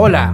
Hola,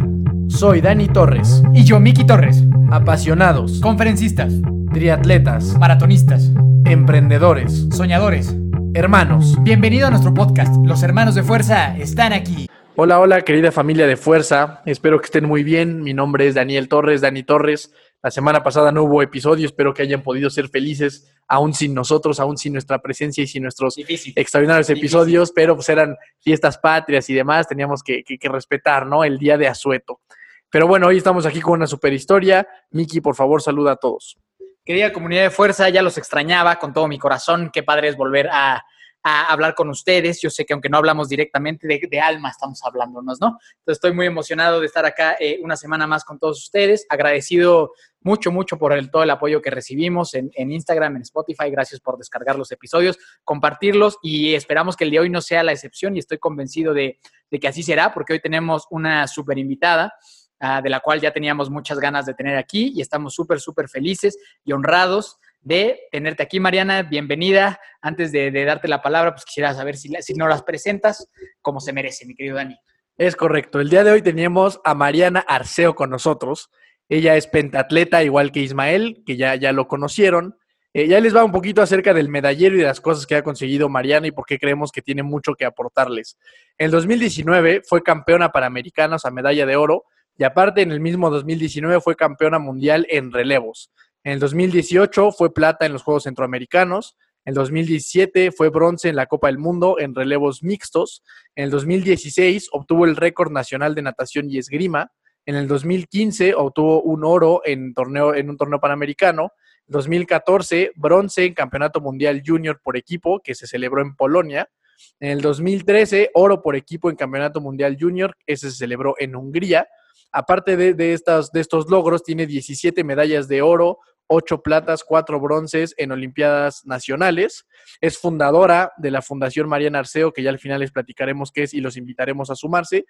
soy Dani Torres. Y yo, Miki Torres. Apasionados, Conferencistas, triatletas, maratonistas, emprendedores, soñadores. hermanos. Bienvenido a nuestro podcast. Los hermanos de fuerza están aquí. Hola, hola, querida familia de Fuerza. Espero que estén muy bien. Mi nombre es Daniel Torres, Dani Torres. La semana pasada no hubo episodio. Espero que hayan podido ser felices, aún sin nosotros, aún sin nuestra presencia y sin nuestros Difícil. extraordinarios Difícil. episodios, pero pues eran fiestas patrias y demás. Teníamos que, que- que respetar, ¿no? El día de Asueto. Pero bueno, hoy estamos aquí con una super historia. Miki, por favor, saluda a todos. Querida comunidad de fuerza, ya los extrañaba con todo mi corazón. Qué padre es volver a, a hablar con ustedes. Yo sé que aunque no hablamos directamente de, de alma, estamos hablándonos, ¿no? Entonces estoy muy emocionado de estar acá eh, una semana más con todos ustedes. Agradecido mucho, mucho por el, todo el apoyo que recibimos en, Instagram, en Spotify. Gracias por descargar los episodios, compartirlos y esperamos que el de hoy no sea la excepción y estoy convencido de, que así será porque hoy tenemos una súper invitada. ah, de la cual ya teníamos muchas ganas de tener aquí y estamos súper, súper felices y honrados de tenerte aquí, Mariana. Bienvenida. Antes de, darte la palabra, pues quisiera saber si, si no las presentas como se merece, mi querido Dani. Es correcto. El día de hoy teníamos a Mariana Arceo con nosotros. Ella es pentatleta, igual que Ismael, que ya, ya lo conocieron. Eh, ya les va un poquito acerca del medallero y de las cosas que ha conseguido Mariana y por qué creemos que tiene mucho que aportarles. En el 2019 fue campeona panamericana, o sea, medalla de oro, y aparte en el mismo 2019 fue campeona mundial en relevos. En el 2018 fue plata en los Juegos Centroamericanos. En el 2017 fue bronce en la Copa del Mundo en relevos mixtos. En el 2016 obtuvo el récord nacional de natación y esgrima. En el 2015 obtuvo un oro en, torneo, en un torneo panamericano. En 2014 bronce en Campeonato Mundial Junior por equipo que se celebró en Polonia. En el 2013 oro por equipo en Campeonato Mundial Junior, ese se celebró en Hungría. Aparte de, de estas, de estos logros, tiene 17 medallas de oro, 8 platas, 4 bronces en Olimpiadas Nacionales. Es fundadora de la Fundación Mariana Arceo, que ya al final les platicaremos qué es y los invitaremos a sumarse.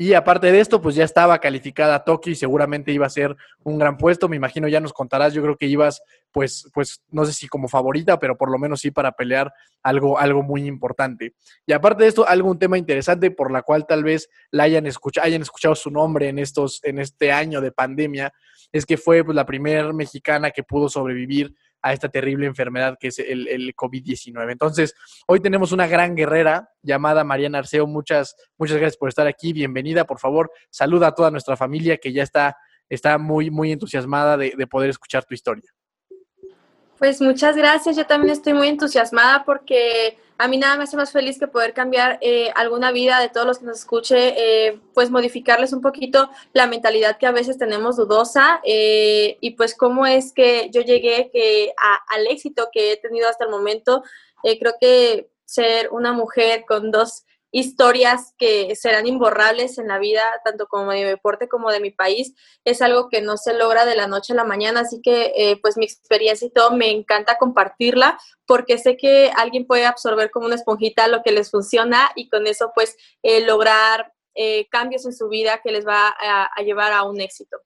Y aparte de esto, pues ya estaba calificada y seguramente iba a ser un gran puesto. Me imagino ya nos contarás, yo creo que ibas, pues, pues, no sé si como favorita, pero por lo menos sí para pelear algo, algo muy importante. Y aparte de esto, algo, un tema interesante por la cual tal vez la hayan escuchado, hayan escuchado su nombre en estos, en este año de pandemia, es que fue pues, la primera mexicana que pudo sobrevivir a esta terrible enfermedad que es el, el COVID-19. Entonces, hoy tenemos una gran guerrera llamada Mariana Arceo. Muchas, muchas gracias por estar aquí. Bienvenida, por favor. Saluda a toda nuestra familia que ya está, está muy, muy entusiasmada de, de poder escuchar tu historia. Pues muchas gracias, yo también estoy muy entusiasmada porque a mí nada me hace más feliz que poder cambiar eh, alguna vida de todos los que nos escuche, eh, pues modificarles un poquito la mentalidad que a veces tenemos dudosa eh, y pues cómo es que yo llegué que a- al éxito que he tenido hasta el momento. Creo que ser una mujer con dos historias que serán imborrables en la vida, tanto como de mi deporte como de mi país, es algo que no se logra de la noche a la mañana, así que eh, pues mi experiencia y todo me encanta compartirla porque sé que alguien puede absorber como una esponjita lo que les funciona y con eso pues eh, lograr eh, cambios en su vida que les va a, a llevar a un éxito.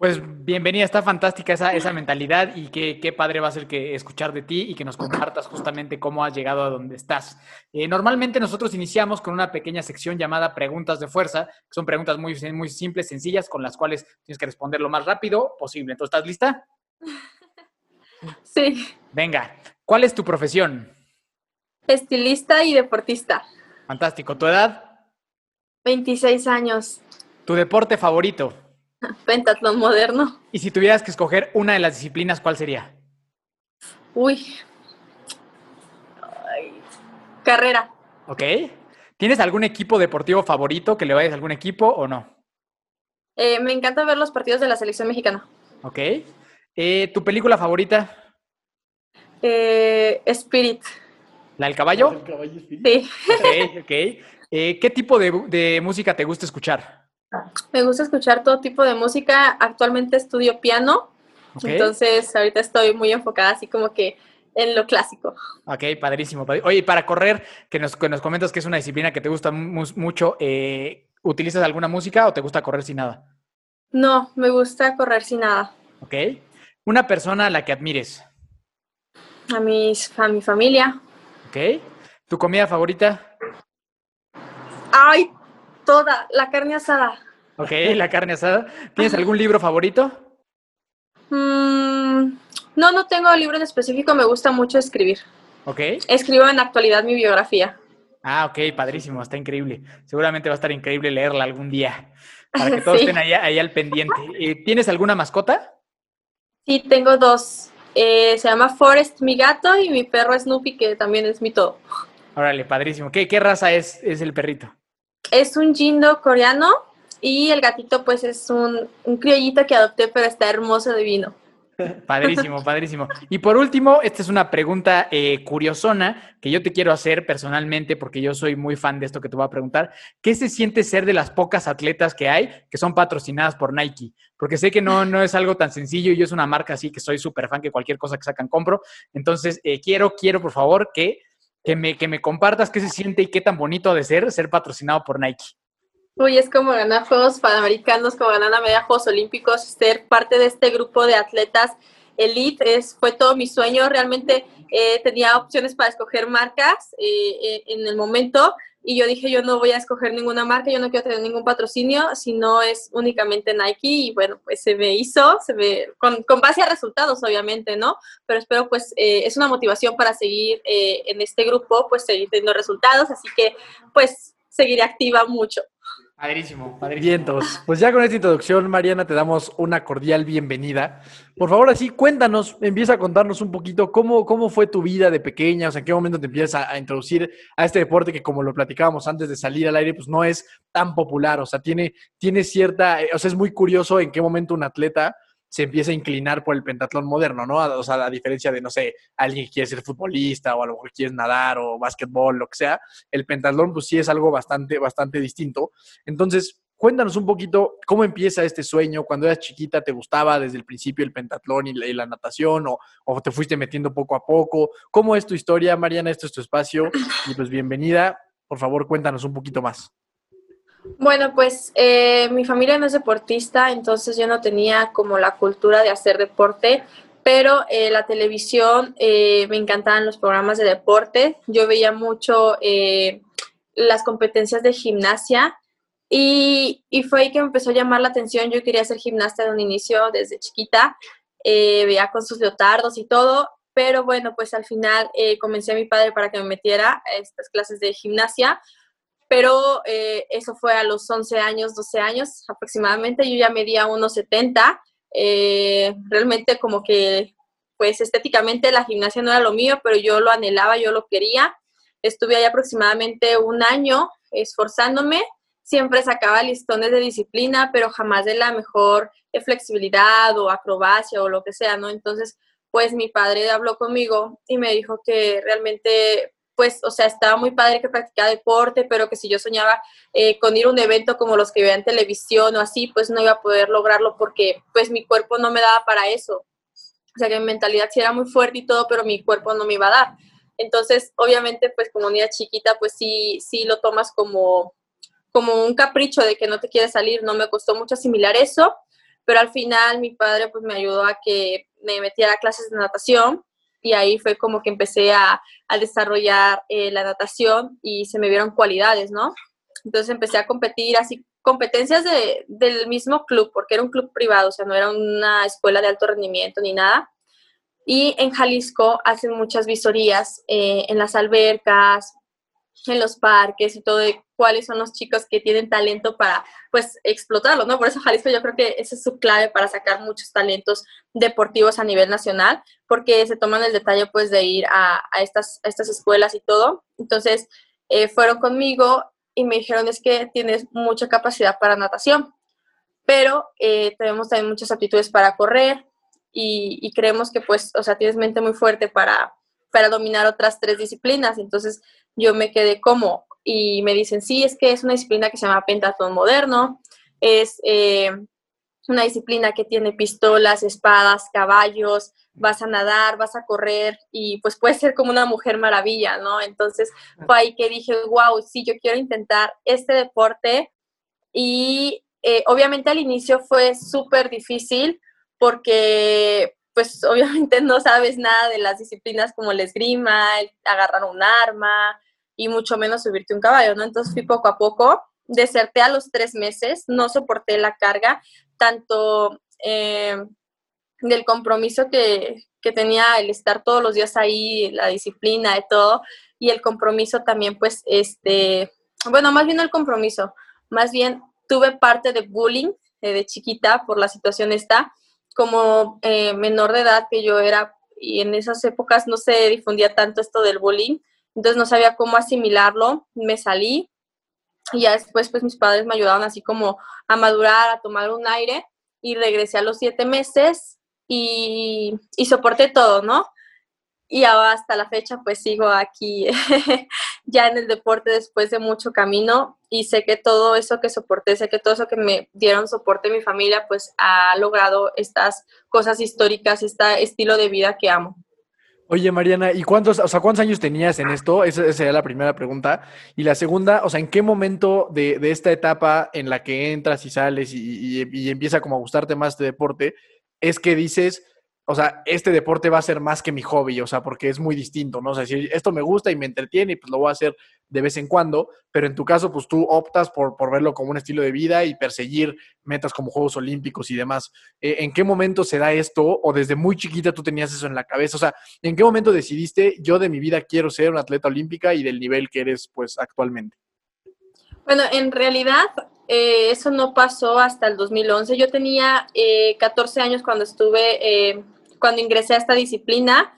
Pues bienvenida, está fantástica esa, esa mentalidad y qué, qué padre va a ser que escuchar de ti y que nos compartas justamente cómo has llegado a donde estás. Eh, normalmente nosotros iniciamos con una pequeña sección llamada preguntas de fuerza, que son preguntas muy, muy simples, sencillas, con las cuales tienes que responder lo más rápido posible. Entonces, ¿estás lista? Sí, Venga, ¿cuál es tu profesión? estilista y deportista, Fantástico. ¿Tu edad? 26 años, ¿Tu deporte favorito? pentatlón moderno. Y si tuvieras que escoger una de las disciplinas, ¿cuál sería? Uy. Ay, Carrera. ¿Ok? ¿Tienes algún equipo deportivo favorito que le vayas a algún equipo o no? Eh, me encanta ver los partidos de la selección mexicana. ¿Ok? Eh, ¿Tu película favorita? Eh, Spirit. ¿La del caballo? Sí. Ok, ok. Eh, ¿Qué tipo de, de música te gusta escuchar? Me gusta escuchar todo tipo de música. Actualmente estudio piano, ¿Ok? entonces ahorita estoy muy enfocada así como que en lo clásico. Ok, padrísimo. padrí- Oye, y para correr, que nos, que nos comentas que es una disciplina que te gusta mu- mucho, eh, ¿utilizas alguna música o te gusta correr sin nada? No, me gusta correr sin nada. ¿Ok? Una persona a la que admires. A, mis, a mi familia. ¿Ok? ¿Tu comida favorita? ¡Ay! Toda, la carne asada. Ok, la carne asada. ¿Tienes algún libro favorito? Mm, no, no tengo libro en específico, me gusta mucho escribir. Ok. Escribo en la actualidad mi biografía. Ah, ok, padrísimo, está increíble. Seguramente va a estar increíble leerla algún día para que todos Sí. estén ahí, ahí al pendiente. ¿Tienes alguna mascota? Sí, tengo dos. Eh, se llama Forrest, mi gato, y mi perro Snoopy, que también es mi todo. Órale, padrísimo. ¿Qué, qué raza es, es el perrito? Es un Jindo coreano y el gatito pues es un, un criollito que adopté, pero está hermoso divino. Padrísimo, padrísimo. Y por último, esta es una pregunta eh, curiosona que yo te quiero hacer personalmente porque yo soy muy fan de esto que te voy a preguntar. ¿Qué se siente ser de las pocas atletas que hay que son patrocinadas por Nike? Porque sé que no, no es algo tan sencillo y yo es una marca así que soy súper fan que cualquier cosa que sacan compro. Entonces, eh, quiero, quiero por favor que, que, me, que me compartas qué se siente y qué tan bonito ha de ser ser patrocinado por Nike. Uy, es como ganar Juegos Panamericanos, como ganar una medalla Juegos Olímpicos, ser parte de este grupo de atletas elite, es, fue todo mi sueño. Realmente eh, tenía opciones para escoger marcas eh, eh, en el momento y yo dije, yo no voy a escoger ninguna marca, yo no quiero tener ningún patrocinio, si no es únicamente Nike y bueno, pues se me hizo, se me, con, con base a resultados obviamente, ¿no? Pero espero pues eh, es una motivación para seguir eh, en este grupo, pues seguir teniendo resultados, así que pues seguiré activa mucho. Padrísimo, padrísimo. Vientos. Pues ya con esta introducción, Mariana, te damos una cordial bienvenida. Por favor, así cuéntanos, empieza a contarnos un poquito cómo, cómo fue tu vida de pequeña, o sea, en qué momento te empiezas a, a introducir a este deporte que, como lo platicábamos antes de salir al aire, pues no es tan popular, o sea, tiene, tiene cierta, eh, o sea, es muy curioso en qué momento un atleta se empieza a inclinar por el pentatlón moderno, ¿no? O sea, a diferencia de, no sé, alguien que quiere ser futbolista o a lo mejor quieres nadar o básquetbol, lo que sea, el pentatlón pues sí es algo bastante, bastante distinto. Entonces, cuéntanos un poquito cómo empieza este sueño, cuando eras chiquita, ¿te gustaba desde el principio el pentatlón y la, natación o, o, te fuiste metiendo poco a poco? ¿Cómo es tu historia, Mariana? Esto es tu espacio y pues bienvenida. Por favor, cuéntanos un poquito más. Bueno, pues eh, mi familia no es deportista, entonces yo no tenía como la cultura de hacer deporte, pero eh, la televisión eh, me encantaban los programas de deporte. Yo veía mucho eh, las competencias de gimnasia y, y, fue ahí que me empezó a llamar la atención. Yo quería ser gimnasta de un inicio desde chiquita, veía con sus leotardos y todo, pero bueno, pues al final convencí a mi padre para que me metiera a estas clases de gimnasia pero eh, eso fue a los 11 años, 12 años aproximadamente, yo ya medía 1,70, eh, realmente como que, pues estéticamente la gimnasia no era lo mío, pero yo lo anhelaba, yo lo quería, estuve ahí aproximadamente un año esforzándome, siempre sacaba listones de disciplina, pero jamás de la mejor flexibilidad o acrobacia o lo que sea, ¿no? Entonces, pues mi padre habló conmigo y me dijo que realmente pues, o sea, estaba muy padre que practicaba deporte, pero que si yo soñaba eh, con ir a un evento como los que veía en televisión o así, pues no iba a poder lograrlo porque pues mi cuerpo no me daba para eso. O sea, que mi mentalidad sí era muy fuerte y todo, pero mi cuerpo no me iba a dar. Entonces, obviamente, pues como niña chiquita, pues sí, sí lo tomas como, como un capricho de que no te quieres salir. No me costó mucho asimilar eso, pero al final mi padre pues me ayudó a que me metiera a clases de natación y ahí fue como que empecé a, a desarrollar eh, la natación y se me vieron cualidades, ¿no? Entonces empecé a competir así, competencias de, del mismo club, porque era un club privado, o sea, no era una escuela de alto rendimiento ni nada. Y en Jalisco hacen muchas visorías eh, en las albercas, en los parques y todo de cuáles son los chicos que tienen talento para pues explotarlo, ¿no? Por eso Jalisco yo creo que esa es su clave para sacar muchos talentos deportivos a nivel nacional, porque se toman el detalle pues de ir a, a estas, estas escuelas y todo. Entonces eh, fueron conmigo y me dijeron es que tienes mucha capacidad para natación, pero eh, tenemos también muchas aptitudes para correr y, y creemos que pues, o sea, tienes mente muy fuerte para, para dominar otras tres disciplinas. Entonces yo me quedé como, y me dicen, sí, es que es una disciplina que se llama pentatlón moderno, es eh, una disciplina que tiene pistolas, espadas, caballos, vas a nadar, vas a correr y pues puedes ser como una mujer maravilla, ¿no? Entonces fue ahí que dije, wow, sí, yo quiero intentar este deporte y eh, obviamente al inicio fue súper difícil porque pues obviamente no sabes nada de las disciplinas como el esgrima, el agarrar un arma y mucho menos subirte un caballo, ¿no? Entonces fui poco a poco deserté a los tres meses, no soporté la carga, tanto eh, del compromiso que, que tenía el estar todos los días ahí, la disciplina de todo, y el compromiso también, pues, este, bueno, más bien el compromiso, más bien tuve parte de bullying eh, de chiquita por la situación esta, como eh, menor de edad que yo era, y en esas épocas no se difundía tanto esto del bullying, entonces no sabía cómo asimilarlo, me salí, y ya después, pues, mis padres me ayudaron así como a madurar, a tomar un aire, y regresé a los siete meses, y, y soporté todo, ¿no? Y hasta la fecha pues sigo aquí ya en el deporte después de mucho camino y sé que todo eso que soporté, sé que todo eso que me dieron soporte mi familia pues ha logrado estas cosas históricas, este estilo de vida que amo. Oye, Mariana, ¿y cuántos, o cuántos años tenías en esto? Esa, sería la primera pregunta. Y la segunda, o sea, ¿en qué momento de, esta etapa en la que entras y sales y, y, empieza como a gustarte más este deporte, es que dices, o sea, este deporte va a ser más que mi hobby, o sea, porque es muy distinto, ¿no? O sea, si esto me gusta y me entretiene, pues lo voy a hacer de vez en cuando, pero en tu caso, pues tú optas por, por verlo como un estilo de vida y perseguir metas como Juegos Olímpicos y demás. Eh, ¿En qué momento se da esto? ¿O desde muy chiquita tú tenías eso en la cabeza? O sea, ¿en qué momento decidiste, yo de mi vida quiero ser una atleta olímpica y del nivel que eres, pues, actualmente? Bueno, en realidad eh, eso no pasó hasta el 2011. Yo tenía 14 eh, años cuando estuve, eh, cuando ingresé a esta disciplina.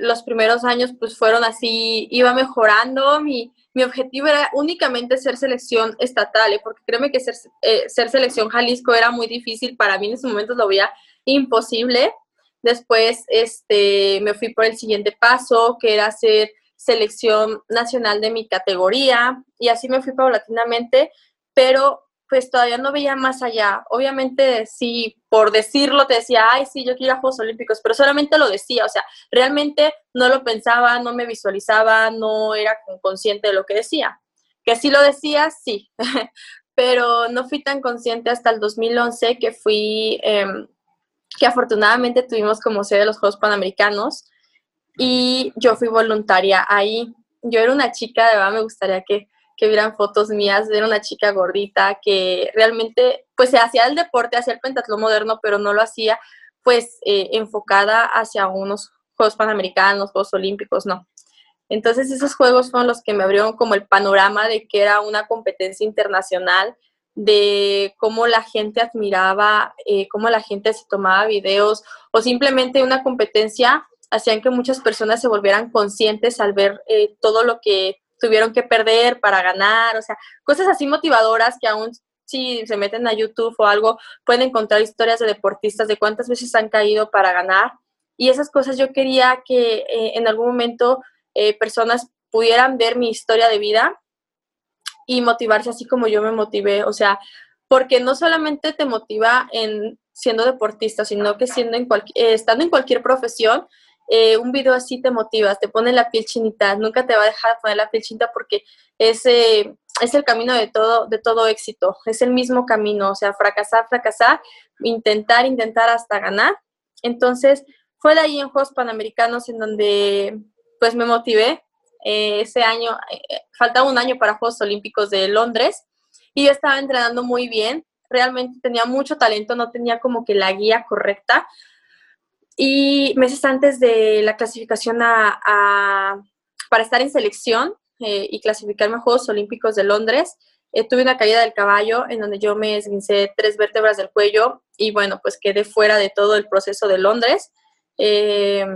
los primeros años pues fueron así, iba mejorando. Mi, mi objetivo era únicamente ser selección estatal, porque créeme que ser, ser selección Jalisco era muy difícil. Para mí en ese momento lo veía imposible. Después este, me fui por el siguiente paso, que era ser selección nacional de mi categoría y así me fui paulatinamente pero pues todavía no veía más allá. Obviamente sí, por decirlo te decía, ay, sí, yo quiero ir a Juegos Olímpicos, pero solamente lo decía, o sea, realmente no lo pensaba, no me visualizaba, no era consciente de lo que decía. Que sí lo decía, sí, pero no fui tan consciente hasta el 2011 que fui, em, que afortunadamente tuvimos como sede los Juegos Panamericanos y yo fui voluntaria ahí. Yo era una chica, de verdad me gustaría que que vieran fotos mías, era una chica gordita que realmente pues se hacía el deporte, hacía el pentatlón moderno, pero no lo hacía pues eh, enfocada hacia unos Juegos Panamericanos, Juegos Olímpicos, no. Entonces esos juegos fueron los que me abrieron como el panorama de que era una competencia internacional, de cómo la gente admiraba, eh, cómo la gente se tomaba videos o simplemente una competencia hacían que muchas personas se volvieran conscientes al ver eh, todo lo que tuvieron que perder para ganar, o sea, cosas así motivadoras que aún si se meten a YouTube o algo, pueden encontrar historias de deportistas de cuántas veces han caído para ganar. Y esas cosas yo quería que eh, en algún momento eh, personas pudieran ver mi historia de vida y motivarse así como yo me motivé. O sea, porque no solamente te motiva en siendo deportista, sino que siendo en eh, estando en cualquier profesión, eh, un video así te motivas, te pone la piel chinita, nunca te va a dejar poner la piel chinita porque es, es el camino de todo, de todo éxito, es el mismo camino, o sea, fracasar, fracasar, intentar, intentar hasta ganar. Entonces, fue de ahí en Juegos Panamericanos en donde pues me motivé. Eh, ese año, eh, faltaba un año para Juegos Olímpicos de Londres y yo estaba entrenando muy bien, realmente tenía mucho talento, no tenía como que la guía correcta, y meses antes de la clasificación a, para estar en selección eh, y clasificarme a Juegos Olímpicos de Londres, eh, tuve una caída del caballo en donde yo me esguincé tres vértebras del cuello y bueno, pues quedé fuera de todo el proceso de Londres. Eh,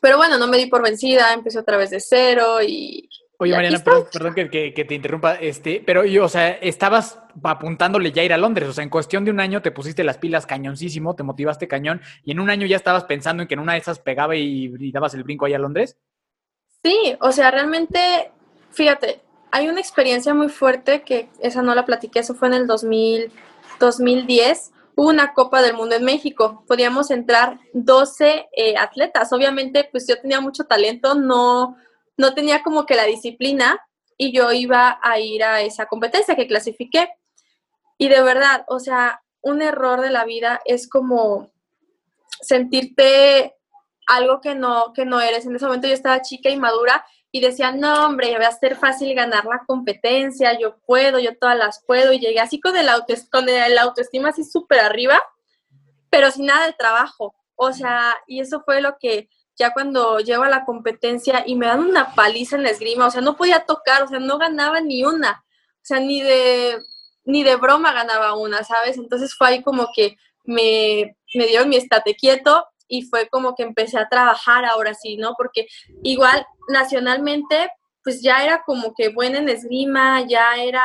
pero bueno, no me di por vencida, empecé otra vez de cero y, Oye, Mariana, perdón, que, te interrumpa, este, pero yo, o sea, estabas apuntándole ya ir a Londres, o sea, en cuestión de un año te pusiste las pilas cañoncísimo, te motivaste cañón, y en un año ya estabas pensando en que en una de esas pegaba y, dabas el brinco ahí a Londres. Sí, o sea, realmente, fíjate, hay una experiencia muy fuerte que esa no la platiqué, eso fue en el 2000, 2010, hubo una Copa del Mundo en México, podíamos entrar 12 eh, atletas, obviamente, pues yo tenía mucho talento, no no tenía como que la disciplina y yo iba a ir a esa competencia que clasifiqué. Y de verdad, o sea, un error de la vida es como sentirte algo que no, que no eres. En ese momento yo estaba chica y madura y decía, no, hombre, va a ser fácil ganar la competencia, yo puedo, yo todas las puedo, y llegué así con el, con el autoestima así súper arriba, pero sin nada de trabajo. O sea, y eso fue lo que ya cuando llego a la competencia y me dan una paliza en la esgrima, o sea, no podía tocar, o sea, no ganaba ni una, o sea, ni de, ni de broma ganaba una, ¿sabes? Entonces fue ahí como que me, me dieron mi estate quieto y fue como que empecé a trabajar ahora sí, ¿no? Porque igual nacionalmente, pues ya era como que buena en esgrima, ya era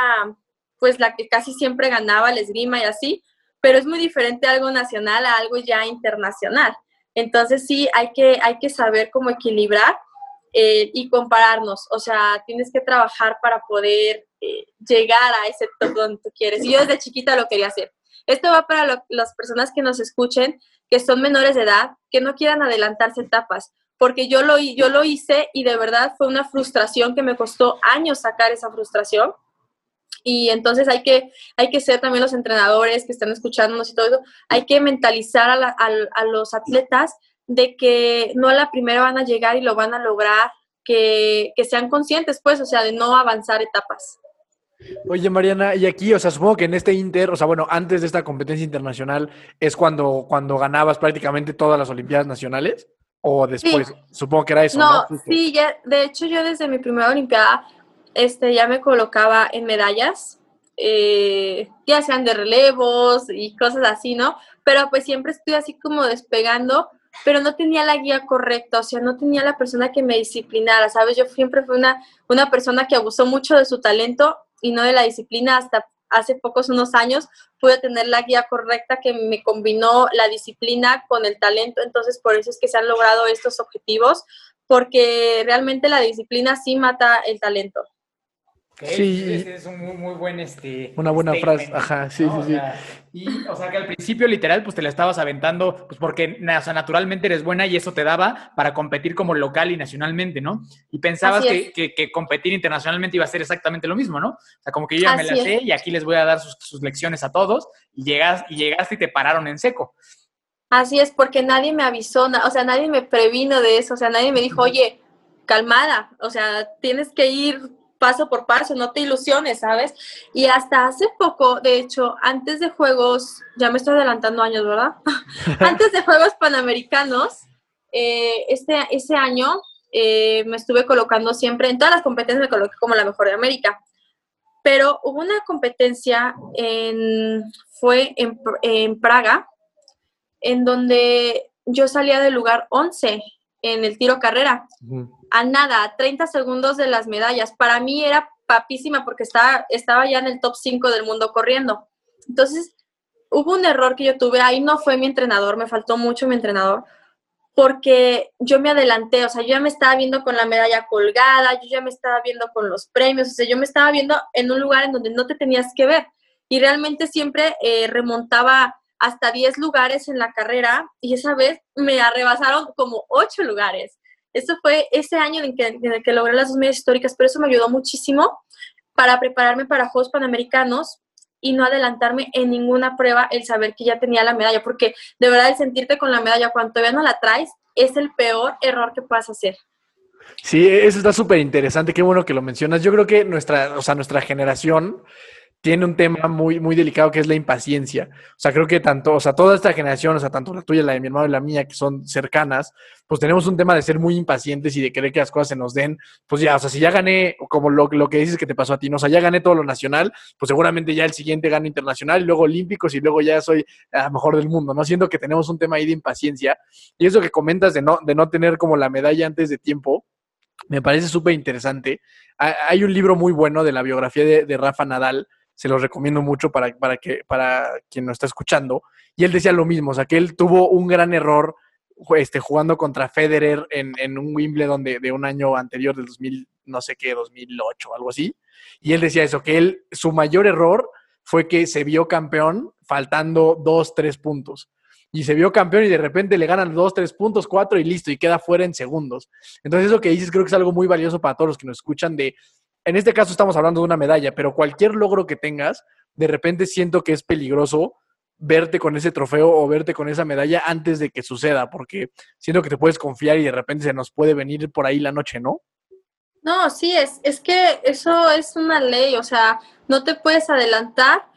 pues la que casi siempre ganaba la esgrima y así, pero es muy diferente algo nacional a algo ya internacional. Entonces sí, hay que, hay que saber cómo equilibrar eh, y compararnos. O sea, tienes que trabajar para poder eh, llegar a ese top donde tú quieres. Y yo desde chiquita lo quería hacer. Esto va para las personas que nos escuchen, que son menores de edad, que no quieran adelantarse etapas, porque yo lo, yo lo hice y de verdad fue una frustración que me costó años sacar esa frustración. Y entonces hay que, hay que ser también los entrenadores que están escuchándonos y todo eso, hay que mentalizar a, a los atletas de que no a la primera van a llegar y lo van a lograr, que, que sean conscientes, pues, o sea, de no avanzar etapas. Oye, Mariana, y aquí, o sea, supongo que en este Inter, o sea, bueno, antes de esta competencia internacional, es cuando, cuando ganabas prácticamente todas las Olimpiadas nacionales, o después, supongo que era eso. No, sí, ya, de hecho yo desde mi primera Olimpiada, este, ya me colocaba en medallas, eh, ya sean de relevos y cosas así, ¿no? Pero pues siempre estoy así como despegando, pero no tenía la guía correcta, o sea, no tenía la persona que me disciplinara, ¿sabes? Yo siempre fui una, una persona que abusó mucho de su talento y no de la disciplina hasta hace pocos unos años pude tener la guía correcta que me combinó la disciplina con el talento, entonces por eso es que se han logrado estos objetivos, porque realmente la disciplina sí mata el talento sí. Ese es un muy, buen, este... Una buena frase, ajá, sí, sí, sí. y, o sea, que al principio literal, pues te la estabas aventando, pues porque, o sea, naturalmente eres buena y eso te daba para competir como local y nacionalmente, ¿no? Y pensabas que, que, competir internacionalmente iba a ser exactamente lo mismo, ¿no? O sea, como que yo ya me la sé y aquí les voy a dar sus, sus, lecciones a todos y, llegas, y llegaste y te pararon en seco. Así es, porque nadie me avisó, o sea, nadie me previno de eso, o sea, nadie me dijo, oye, calmada, o sea, tienes que ir paso por paso, no te ilusiones, ¿sabes? Y hasta hace poco, de hecho, antes de Juegos, ya me estoy adelantando años, ¿verdad? antes de Juegos Panamericanos, eh, este, ese año eh, me estuve colocando siempre, en todas las competencias me coloqué como la mejor de América. Pero hubo una competencia en, fue en, en Praga, en donde yo salía del lugar 11 en el tiro carrera a nada, a 30 segundos de las medallas. Para mí era papísima porque estaba, estaba ya en el top 5 del mundo corriendo. Entonces, hubo un error que yo tuve, ahí no fue mi entrenador, me faltó mucho mi entrenador, porque yo me adelanté, o sea, yo ya me estaba viendo con la medalla colgada, yo ya me estaba viendo con los premios, o sea, yo me estaba viendo en un lugar en donde no te tenías que ver. Y realmente siempre eh, remontaba hasta 10 lugares en la carrera y esa vez me arrebasaron como 8 lugares. Eso fue ese año en, que, el que logré las dos medias históricas, pero eso me ayudó muchísimo para prepararme para Juegos Panamericanos y no adelantarme en ninguna prueba el saber que ya tenía la medalla, porque de verdad el sentirte con la medalla cuando todavía no la traes es el peor error que puedas hacer. Sí, eso está súper interesante, qué bueno que lo mencionas. Yo creo que nuestra, o sea, nuestra generación tiene un tema muy, muy delicado que es la impaciencia. O sea, creo que tanto, o sea, toda esta generación, o sea, tanto la tuya, la de mi hermano y la mía, que son cercanas, pues tenemos un tema de ser muy impacientes y de querer que las cosas se nos den. Pues ya, o sea, si ya gané, como lo, lo que dices que te pasó a ti, ¿no? o sea, ya gané todo lo nacional, pues seguramente ya el siguiente gano internacional, y luego olímpicos y luego ya soy a mejor del mundo, ¿no? Siento que tenemos un tema ahí de impaciencia. Y eso que comentas de no, de no tener como la medalla antes de tiempo, me parece súper interesante. Hay un libro muy bueno de la biografía de Rafa Nadal, se los recomiendo mucho para, para, que, para quien nos está escuchando. Y él decía lo mismo, o sea, que él tuvo un gran error este, jugando contra Federer en, en un Wimbledon de, de, un año anterior, del 2000, no sé qué, 2008, algo así. Y él decía eso, que él, su mayor error fue que se vio campeón faltando dos, tres puntos. Y se vio campeón y de repente le ganan dos, tres puntos, cuatro y listo, y queda fuera en segundos. Entonces eso que dices creo que es algo muy valioso para todos los que nos escuchan de en este caso estamos hablando de una medalla, pero cualquier logro que tengas, de repente siento que es peligroso verte con ese trofeo o verte con esa medalla antes de que suceda, porque siento que te puedes confiar y de repente se nos puede venir por ahí la noche, ¿no? No, sí, es, es que eso es una ley, o sea, no te puedes adelantar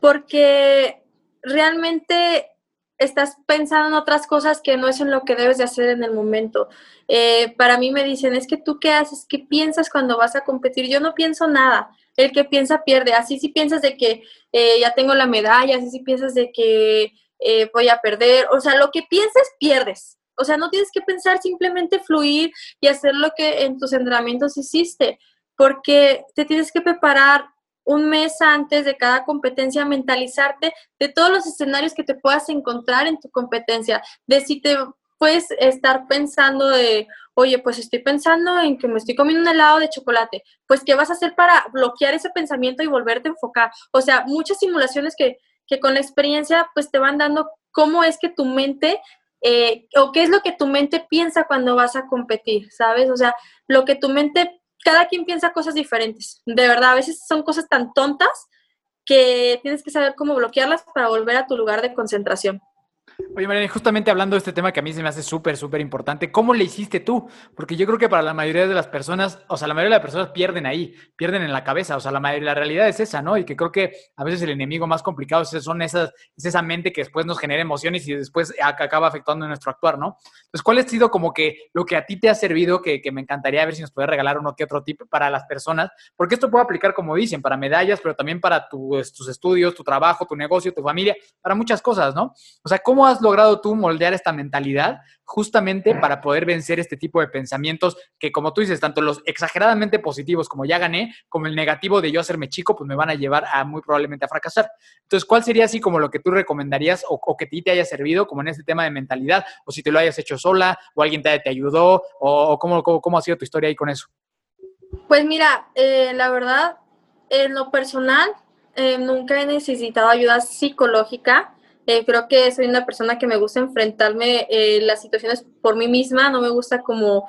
porque realmente estás pensando en otras cosas que no es en lo que debes de hacer en el momento. Eh, para mí me dicen, es que tú qué haces, qué piensas cuando vas a competir. Yo no pienso nada. El que piensa pierde. Así si piensas de que eh, ya tengo la medalla, así si piensas de que eh, voy a perder. O sea, lo que pienses, pierdes. O sea, no tienes que pensar, simplemente fluir y hacer lo que en tus entrenamientos hiciste, porque te tienes que preparar un mes antes de cada competencia, mentalizarte de todos los escenarios que te puedas encontrar en tu competencia, de si te puedes estar pensando de, oye, pues estoy pensando en que me estoy comiendo un helado de chocolate, pues ¿qué vas a hacer para bloquear ese pensamiento y volverte a enfocar? O sea, muchas simulaciones que, que con la experiencia pues te van dando cómo es que tu mente eh, o qué es lo que tu mente piensa cuando vas a competir, ¿sabes? O sea, lo que tu mente cada quien piensa cosas diferentes. De verdad, a veces son cosas tan tontas que tienes que saber cómo bloquearlas para volver a tu lugar de concentración. Oye, Mariana, justamente hablando de este tema que a mí se me hace súper, súper importante, ¿cómo le hiciste tú? Porque yo creo que para la mayoría de las personas, o sea, la mayoría de las personas pierden ahí, pierden en la cabeza, o sea, la, la realidad es esa, ¿no? Y que creo que a veces el enemigo más complicado son esas, es esa mente que después nos genera emociones y después acaba afectando nuestro actuar, ¿no? Entonces, ¿cuál ha sido como que lo que a ti te ha servido, que, que me encantaría ver si nos puedes regalar uno que otro tip para las personas? Porque esto puede aplicar, como dicen, para medallas, pero también para tus estudios, tu trabajo, tu negocio, tu familia, para muchas cosas, ¿no? O sea, ¿cómo has logrado tú moldear esta mentalidad justamente para poder vencer este tipo de pensamientos que, como tú dices, tanto los exageradamente positivos como ya gané, como el negativo de yo hacerme chico, pues me van a llevar a muy probablemente a fracasar. Entonces, ¿cuál sería así como lo que tú recomendarías o, que a ti te haya servido como en este tema de mentalidad? O si te lo hayas hecho sola o alguien te, ayudó o, cómo, cómo, ha sido tu historia ahí con eso. Pues mira, eh, la verdad, en lo personal, eh, nunca he necesitado ayuda psicológica. Eh, creo que soy una persona que me gusta enfrentarme eh, las situaciones por mí misma, no me gusta como,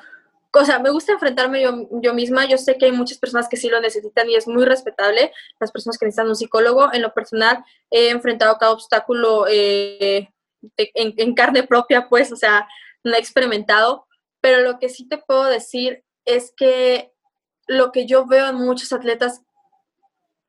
o sea, me gusta enfrentarme yo, yo, misma. Yo sé que hay muchas personas que sí lo necesitan y es muy respetable, las personas que necesitan un psicólogo. En lo personal, he enfrentado cada obstáculo eh, en, en carne propia, pues, o sea, no he experimentado, pero lo que sí te puedo decir es que lo que yo veo en muchos atletas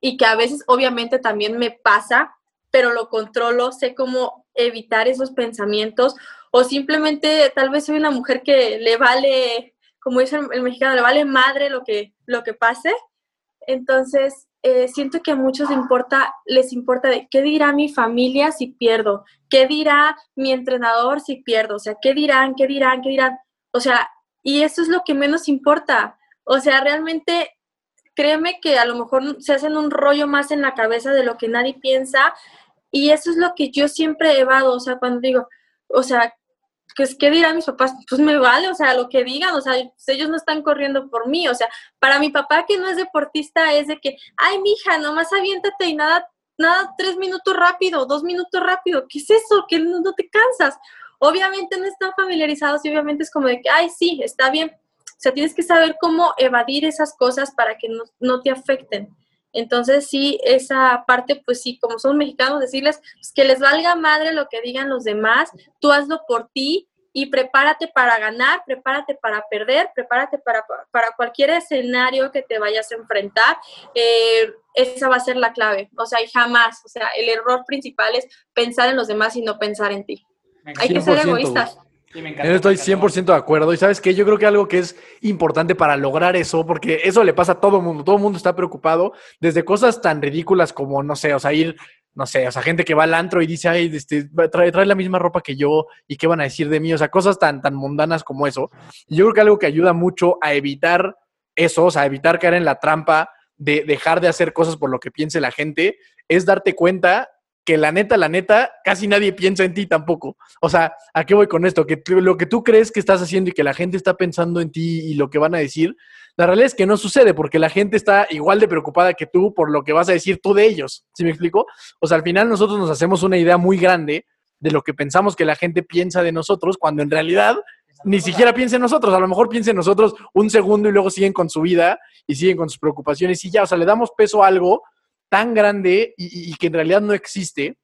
y que a veces obviamente también me pasa, pero lo controlo, sé cómo evitar esos pensamientos o simplemente tal vez soy una mujer que le vale, como dice el, mexicano, le vale madre lo que, lo que pase. Entonces, eh, siento que a muchos les importa, les importa qué dirá mi familia si pierdo, qué dirá mi entrenador si pierdo, o sea, qué dirán, qué dirán, qué dirán. O sea, y eso es lo que menos importa. O sea, realmente créeme que a lo mejor se hacen un rollo más en la cabeza de lo que nadie piensa y eso es lo que yo siempre evado, o sea, cuando digo, o sea, pues, ¿qué dirán mis papás? Pues me vale, o sea, lo que digan, o sea, ellos no están corriendo por mí, o sea, para mi papá que no es deportista es de que, ay, mija, nomás aviéntate y nada, nada, tres minutos rápido, dos minutos rápido, ¿qué es eso? Que no, te cansas. Obviamente no están familiarizados y obviamente es como de que, ay, sí, está bien. O sea, tienes que saber cómo evadir esas cosas para que no, no te afecten. Entonces, sí, esa parte, pues sí, como son mexicanos, decirles pues, que les valga madre lo que digan los demás, tú hazlo por ti y prepárate para ganar, prepárate para perder, prepárate para, para cualquier escenario que te vayas a enfrentar. Eh, esa va a ser la clave, o sea, y jamás, o sea, el error principal es pensar en los demás y no pensar en ti. Hay que ser egoístas. Yo estoy 100% de acuerdo. Y sabes que yo creo que algo que es importante para lograr eso, porque eso le pasa a todo el mundo, todo el mundo está preocupado, desde cosas tan ridículas como, no sé, o sea, ir, no sé, o sea, gente que va al antro y dice, ay, este, trae, trae la misma ropa que yo y qué van a decir de mí, o sea, cosas tan, tan mundanas como eso. Y yo creo que algo que ayuda mucho a evitar eso, o sea, evitar caer en la trampa de dejar de hacer cosas por lo que piense la gente, es darte cuenta que la neta, la neta, casi nadie piensa en ti tampoco. O sea, ¿a qué voy con esto? Que lo que tú crees que estás haciendo y que la gente está pensando en ti y lo que van a decir, la realidad es que no sucede porque la gente está igual de preocupada que tú por lo que vas a decir tú de ellos. ¿Sí me explico? O sea, al final nosotros nos hacemos una idea muy grande de lo que pensamos que la gente piensa de nosotros cuando en realidad ni siquiera piensa en nosotros. A lo mejor piensa en nosotros un segundo y luego siguen con su vida y siguen con sus preocupaciones y ya, o sea, le damos peso a algo tan grande y, que en realidad no existe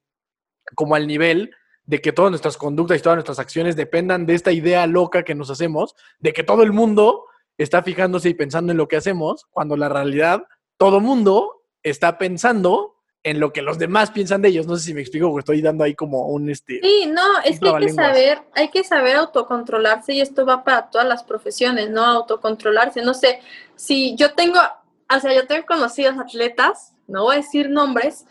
como al nivel de que todas nuestras conductas y todas nuestras acciones dependan de esta idea loca que nos hacemos, de que todo el mundo está fijándose y pensando en lo que hacemos, cuando la realidad, todo mundo está pensando en lo que los demás piensan de ellos. No sé si me explico, porque estoy dando ahí como un este. Sí, no, es que hay que saber, hay que saber autocontrolarse y esto va para todas las profesiones, ¿no? Autocontrolarse. No sé, si yo tengo, o sea, yo tengo conocidos atletas, no voy a decir nombres,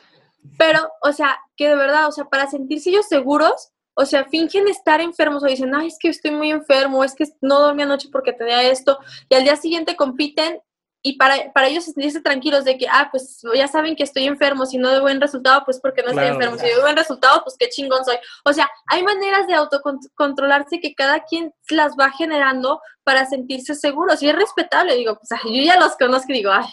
pero, o sea, que de verdad, o sea, para sentirse ellos seguros, o sea, fingen estar enfermos o dicen, ay, es que estoy muy enfermo, es que no dormí anoche porque tenía esto, y al día siguiente compiten y para, para ellos sentirse tranquilos de que, ah, pues ya saben que estoy enfermo, si no de buen resultado, pues porque no estoy enfermo, si de buen resultado, pues qué chingón soy. O sea, hay maneras de autocontrolarse que cada quien las va generando para sentirse seguros y es respetable, digo, pues yo ya los conozco y digo, ay,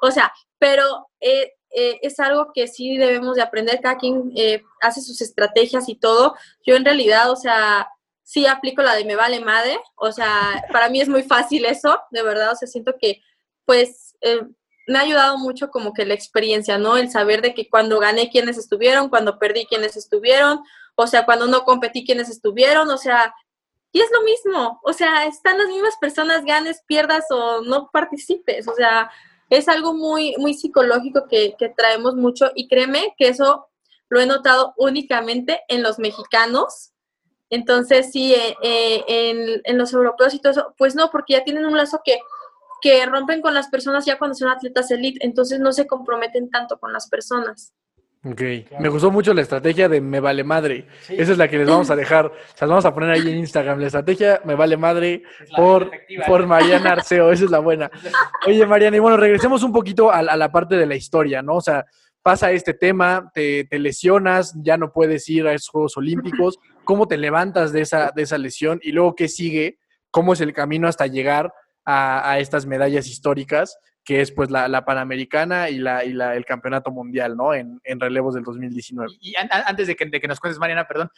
o sea, pero eh, eh, es algo que sí debemos de aprender, cada quien eh, hace sus estrategias y todo. Yo en realidad, o sea, sí aplico la de me vale madre, o sea, para mí es muy fácil eso, de verdad, o sea, siento que pues eh, me ha ayudado mucho como que la experiencia, ¿no? El saber de que cuando gané quienes estuvieron, cuando perdí quienes estuvieron, o sea, cuando no competí quienes estuvieron, o sea, y es lo mismo, o sea, están las mismas personas, ganes, pierdas o no participes, o sea, es algo muy, muy psicológico que, traemos mucho y créeme que eso lo he notado únicamente en los mexicanos. Entonces, sí, eh, eh, en, en, los europeos y todo eso, pues no, porque ya tienen un lazo que que rompen con las personas ya cuando son atletas elite, entonces no se comprometen tanto con las personas. Ok, me gustó mucho la estrategia de me vale madre. Esa es la que les vamos a dejar, se las vamos a poner ahí en Instagram. La estrategia me vale madre por, por Mariana Arceo, esa es la buena. Oye, Mariana, y bueno, regresemos un poquito a, la parte de la historia, ¿no? O sea, pasa este tema, te, te, lesionas, ya no puedes ir a esos Juegos Olímpicos, ¿cómo te levantas de esa, de esa lesión? Y luego, ¿qué sigue? ¿Cómo es el camino hasta llegar a, estas medallas históricas, que es pues la, Panamericana y, la, y la, el Campeonato Mundial, ¿no? En, en relevos del 2019. Y, antes de que, de que, nos cuentes, Mariana, perdón,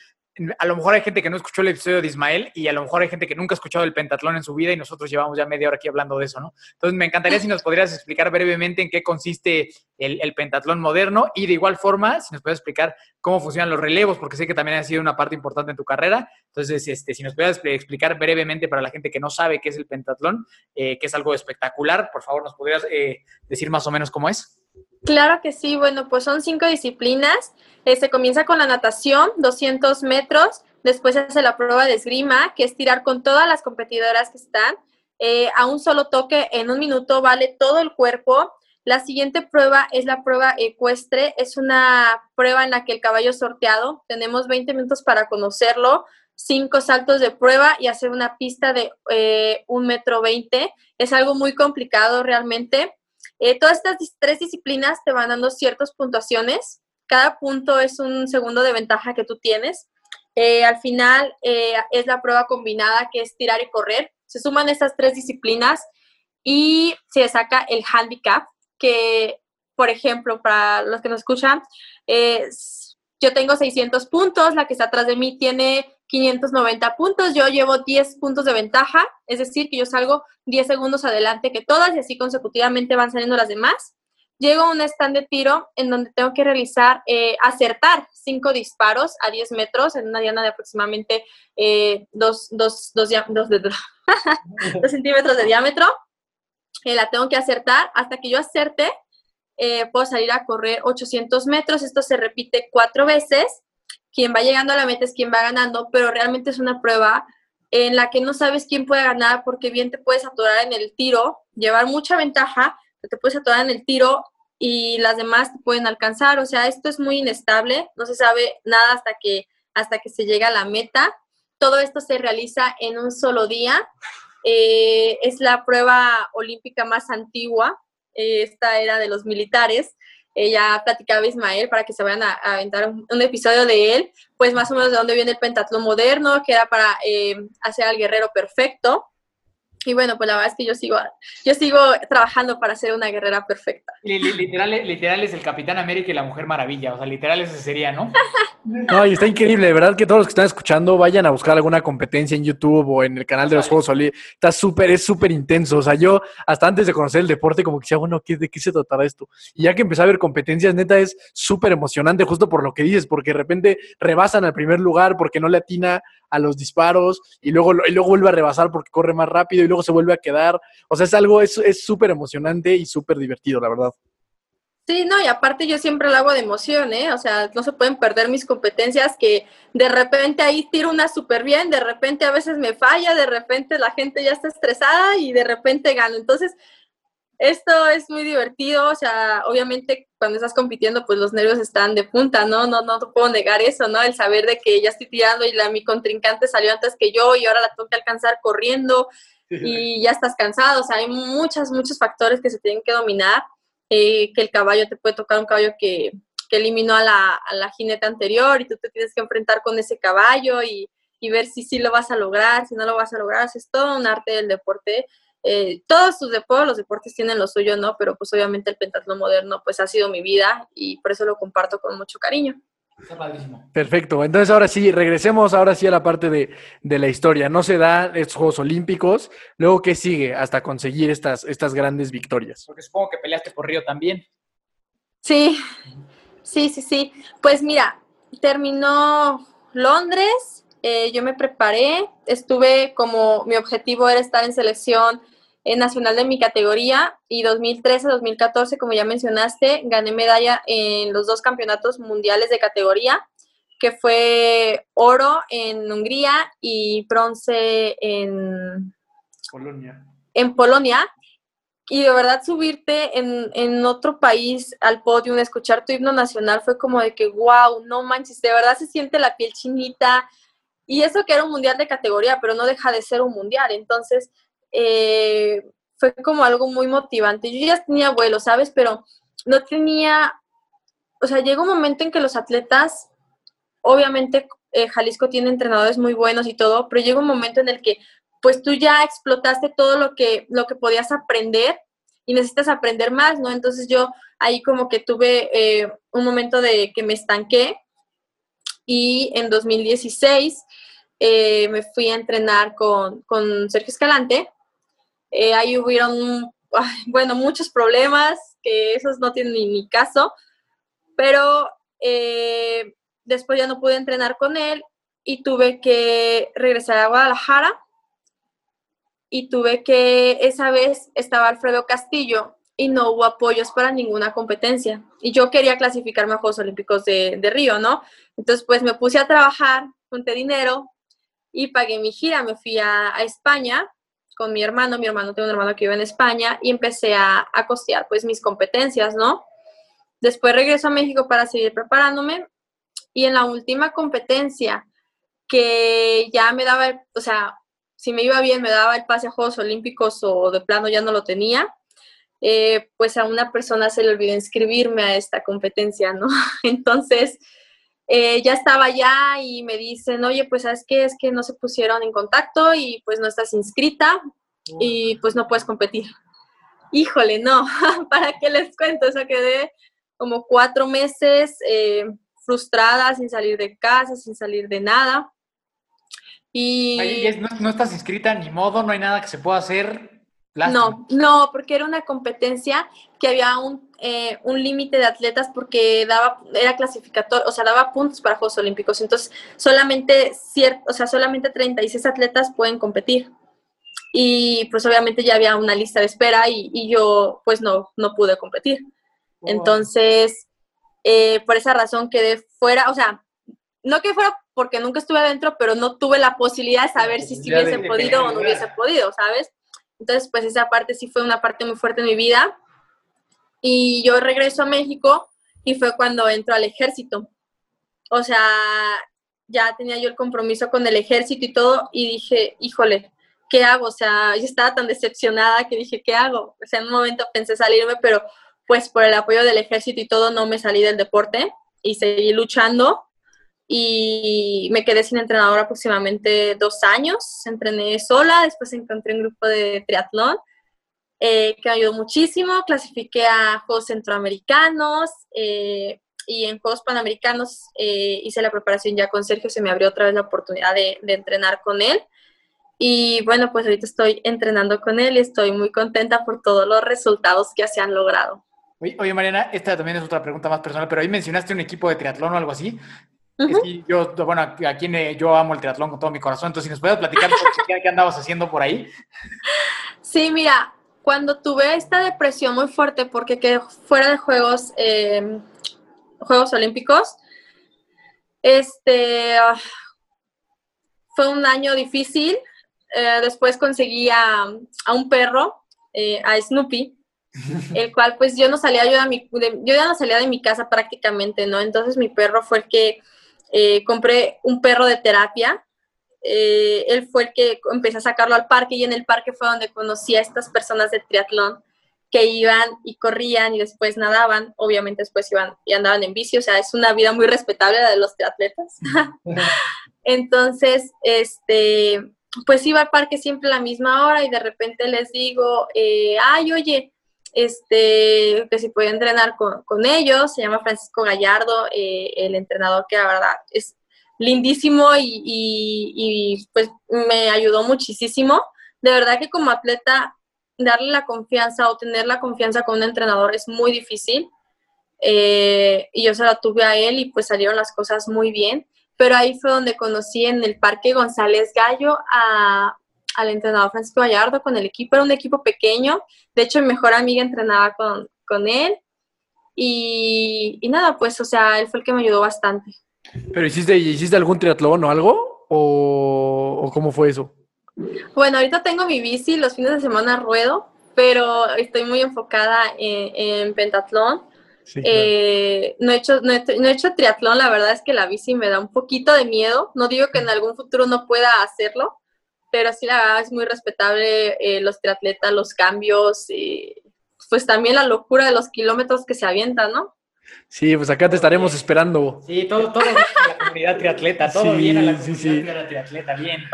a lo mejor hay gente que no escuchó el episodio de Ismael y a lo mejor hay gente que nunca ha escuchado el pentatlón en su vida y nosotros llevamos ya media hora aquí hablando de eso, ¿no? Entonces me encantaría si nos podrías explicar brevemente en qué consiste el, el pentatlón moderno y de igual forma si nos puedes explicar cómo funcionan los relevos, porque sé que también ha sido una parte importante en tu carrera. Entonces, este, si nos puedes explicar brevemente para la gente que no sabe qué es el pentatlón, eh, que es algo espectacular, por favor, nos podrías eh, decir más o menos cómo es. Claro que sí, bueno, pues son cinco disciplinas. se este, comienza con la natación, 200 metros, después se hace la prueba de esgrima, que es tirar con todas las competidoras que están. Eh, a un solo toque en un minuto vale todo el cuerpo. La siguiente prueba es la prueba ecuestre. Es una prueba en la que el caballo es sorteado. Tenemos 20 minutos para conocerlo, cinco saltos de prueba y hacer una pista de eh, un metro veinte. Es algo muy complicado realmente. Eh, todas estas tres disciplinas te van dando ciertas puntuaciones. Cada punto es un segundo de ventaja que tú tienes. Eh, al final eh, es la prueba combinada que es tirar y correr. Se suman estas tres disciplinas y se saca el handicap, que, por ejemplo, para los que nos escuchan, yo tengo 600 puntos, la que está atrás de mí tiene 590 puntos, yo llevo 10 puntos de ventaja, es decir, que yo salgo 10 segundos adelante que todas y así consecutivamente van saliendo las demás. Llego a un stand de tiro en donde tengo que realizar, eh, acertar 5 disparos a 10 metros en una diana de aproximadamente 2 centímetros de diámetro. Eh, la tengo que acertar hasta que yo acerte. Eh, puedo salir a correr 800 metros. Esto se repite cuatro veces quien va llegando a la meta es quien va ganando, pero realmente es una prueba en la que no sabes quién puede ganar porque bien te puedes atorar en el tiro, llevar mucha ventaja, te puedes atorar en el tiro y las demás te pueden alcanzar. O sea, esto es muy inestable, no se sabe nada hasta que, hasta que se llega a la meta. Todo esto se realiza en un solo día. Eh, es la prueba olímpica más antigua. esta era de los militares ella platicaba Ismael para que se vayan a, aventar un, episodio de él, pues más o menos de dónde viene el pentatlón moderno, que era para eh, hacer al guerrero perfecto. Y bueno, pues la verdad es que yo sigo, yo sigo trabajando para ser una guerrera perfecta. Literal, literal es el Capitán América y la Mujer Maravilla, o sea, literal ese sería, ¿no? No, y está increíble, de verdad que todos los que están escuchando vayan a buscar alguna competencia en YouTube o en el canal de los Juegos Olímpicos. Está súper, es súper intenso. O sea, yo hasta antes de conocer el deporte, como que decía, bueno, ¿de qué se tratará esto? Y ya que empecé a ver competencias, neta, es súper emocionante justo por lo que dices, porque de repente rebasan al primer lugar porque no le atina a los disparos y luego, y luego vuelve a rebasar porque corre más rápido y luego se vuelve a quedar. O sea, es algo, es súper emocionante y súper divertido, la verdad. Sí, no, y aparte yo siempre lo hago de emoción, ¿eh? O sea, no se pueden perder mis competencias que de repente ahí tiro una súper bien, de repente a veces me falla, de repente la gente ya está estresada y de repente gano. Entonces, esto es muy divertido, o sea, obviamente cuando estás compitiendo, pues los nervios están de punta, ¿no? No, no te puedo negar eso, ¿no? El saber de que ya estoy tirando y la, mi contrincante salió antes que yo y ahora la tengo que alcanzar corriendo y ya estás cansado, o sea, hay muchos, muchos factores que se tienen que dominar eh, que el caballo te puede tocar un caballo que, eliminó a la, a jinete anterior y tú te tienes que enfrentar con ese caballo y, ver si sí lo vas a lograr, si no lo vas a lograr. Es todo un arte del deporte. Eh, todos sus deportes, los deportes tienen lo suyo, ¿no? Pero pues obviamente el pentatlón moderno pues ha sido mi vida y por eso lo comparto con mucho cariño. Perfecto. Entonces ahora sí, regresemos ahora sí a la parte de, la historia. No se da estos Juegos Olímpicos. Luego, ¿qué sigue hasta conseguir estas, estas grandes victorias? Porque supongo que peleaste por Río también. Sí, sí, sí, sí. Pues mira, terminó Londres, eh, yo me preparé, estuve como mi objetivo era estar en selección nacional de mi categoría y 2013-2014, como ya mencionaste, gané medalla en los dos campeonatos mundiales de categoría, que fue oro en Hungría y bronce en Polonia. En Polonia. Y de verdad subirte en, en otro país al podio, escuchar tu himno nacional, fue como de que, wow, no manches, de verdad se siente la piel chinita. Y eso que era un mundial de categoría, pero no deja de ser un mundial. Entonces, eh, fue como algo muy motivante. Yo ya tenía vuelo, ¿sabes? Pero no tenía, o sea, llega un momento en que los atletas, obviamente eh, Jalisco tiene entrenadores muy buenos y todo, pero llega un momento en el que pues tú ya explotaste todo lo que, lo que podías aprender y necesitas aprender más, ¿no? Entonces yo ahí como que tuve eh, un momento de que me estanqué y en 2016 me fui a entrenar con, con Sergio Escalante eh, ahí hubieron, bueno, muchos problemas, que esos no tienen ni, caso, pero eh, después ya no pude entrenar con él y tuve que regresar a Guadalajara y tuve que, esa vez estaba Alfredo Castillo y no hubo apoyos para ninguna competencia. Y yo quería clasificarme a Juegos Olímpicos de, Río, ¿no? Entonces, pues me puse a trabajar, junté dinero y pagué mi gira. Me fui a España con mi hermano, mi hermano tiene un hermano que vive en España y empecé a, a costear pues mis competencias, ¿no? Después regreso a México para seguir preparándome y en la última competencia que ya me daba, o sea, si me iba bien me daba el pase a Juegos Olímpicos o de plano ya no lo tenía, eh, pues a una persona se le olvidó inscribirme a esta competencia, ¿no? Entonces, eh, ya estaba allá y me dicen, oye, pues sabes qué, es que no se pusieron en contacto y pues no estás inscrita y pues no puedes competir. Híjole, no, ¿para qué les cuento? O sea, quedé como cuatro meses eh, frustrada, sin salir de casa, sin salir de nada. Y... no, no, estás inscrita ni modo, no hay nada que se pueda hacer. No, no, porque era una competencia que había un, eh, un límite de atletas porque daba, era clasificatorio, o sea, daba puntos para Juegos Olímpicos. Entonces, solamente, cierto, o sea, solamente 36 atletas pueden competir. Y pues obviamente ya había una lista de espera y, yo pues no, no pude competir. Entonces, eh, por esa razón quedé fuera, o sea, no que fuera porque nunca estuve adentro, pero no tuve la posibilidad de saber si, hubiese podido o no hubiese podido, ¿sabes? Entonces, pues esa parte sí fue una parte muy fuerte de mi vida. Y yo regreso a México y fue cuando entro al ejército. O sea, ya tenía yo el compromiso con el ejército y todo y dije, híjole, ¿qué hago? O sea, yo estaba tan decepcionada que dije, ¿qué hago? O sea, en un momento pensé salirme, pero pues por el apoyo del ejército y todo no me salí del deporte y seguí luchando y me quedé sin entrenador aproximadamente dos años. Entrené sola, después encontré un grupo de triatlón eh, que me ayudó muchísimo. Clasifiqué a Juegos Centroamericanos eh, y en Juegos Panamericanos eh, hice la preparación ya con Sergio. Se me abrió otra vez la oportunidad de, de entrenar con él. Y bueno, pues ahorita estoy entrenando con él y estoy muy contenta por todos los resultados que se han logrado. Oye, Mariana, esta también es otra pregunta más personal, pero ahí mencionaste un equipo de triatlón o algo así. yo, bueno, aquí yo amo el triatlón con todo mi corazón, entonces si nos puedes platicar qué andabas haciendo por ahí. Sí, mira, cuando tuve esta depresión muy fuerte porque quedé fuera de Juegos, em, Juegos Olímpicos, este, ah, fue un año difícil. Eh, después conseguí a, un perro, eh, a Snoopy, el cual pues yo no salía yo, de mi, yo ya no salía de mi casa prácticamente, ¿no? Entonces mi perro fue el que eh, compré un perro de terapia. Él fue el que empecé a sacarlo al parque y en el parque fue donde conocí a estas personas de triatlón que iban y corrían y después nadaban, obviamente después iban y andaban en bici, o sea, es una vida muy respetable la de los triatletas. Entonces, este, pues iba al parque siempre a la misma hora y de repente les digo, eh, ay, oye, este, que si puedo entrenar con, ellos, se llama Francisco Gallardo, eh, el entrenador que la verdad es lindísimo y, pues me ayudó muchísimo. De verdad que como atleta, darle la confianza o tener la confianza con un entrenador es muy difícil. Eh, y yo se la tuve a él y pues salieron las cosas muy bien. Pero ahí fue donde conocí en el Parque González Gallo a, al entrenador Francisco Gallardo con el equipo. Era un equipo pequeño. De hecho, mi mejor amiga entrenaba con, con él. Y, y, nada, pues, o sea, él fue el que me ayudó bastante. ¿Pero hiciste, hiciste algún triatlón o algo? ¿O, o cómo fue eso? Bueno, ahorita tengo mi bici, los fines de semana ruedo, pero estoy muy enfocada en, pentatlón. Eh, no, he hecho, no, he, hecho triatlón, la verdad es que la bici me da un poquito de miedo. No digo que en algún futuro no pueda hacerlo, pero sí la verdad es muy respetable eh, los triatletas, los cambios, y pues también la locura de los kilómetros que se avientan, ¿no? Sí, pues acá te estaremos esperando. Sí, todo, todo bien a la comunidad triatleta, todo bien a la comunidad triatleta, bien.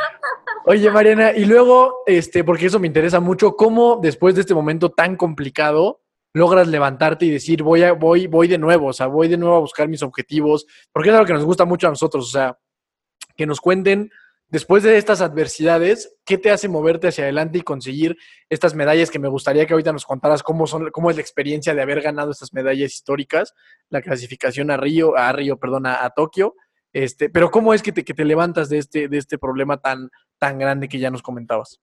Oye, Mariana, y luego, este, porque eso me interesa mucho, ¿cómo después de este momento tan complicado logras levantarte y decir, voy, a, voy, voy de nuevo, o sea, voy de nuevo a buscar mis objetivos? Porque es algo que nos gusta mucho a nosotros, o sea, que nos cuenten después de estas adversidades, ¿qué te hace moverte hacia adelante y conseguir estas medallas que me gustaría que ahorita nos contaras cómo son, cómo es la experiencia de haber ganado estas medallas históricas, la clasificación a Río, a Río, perdón, a, Tokio, este, pero cómo es que te, que te levantas de este, de este problema tan, tan grande que ya nos comentabas.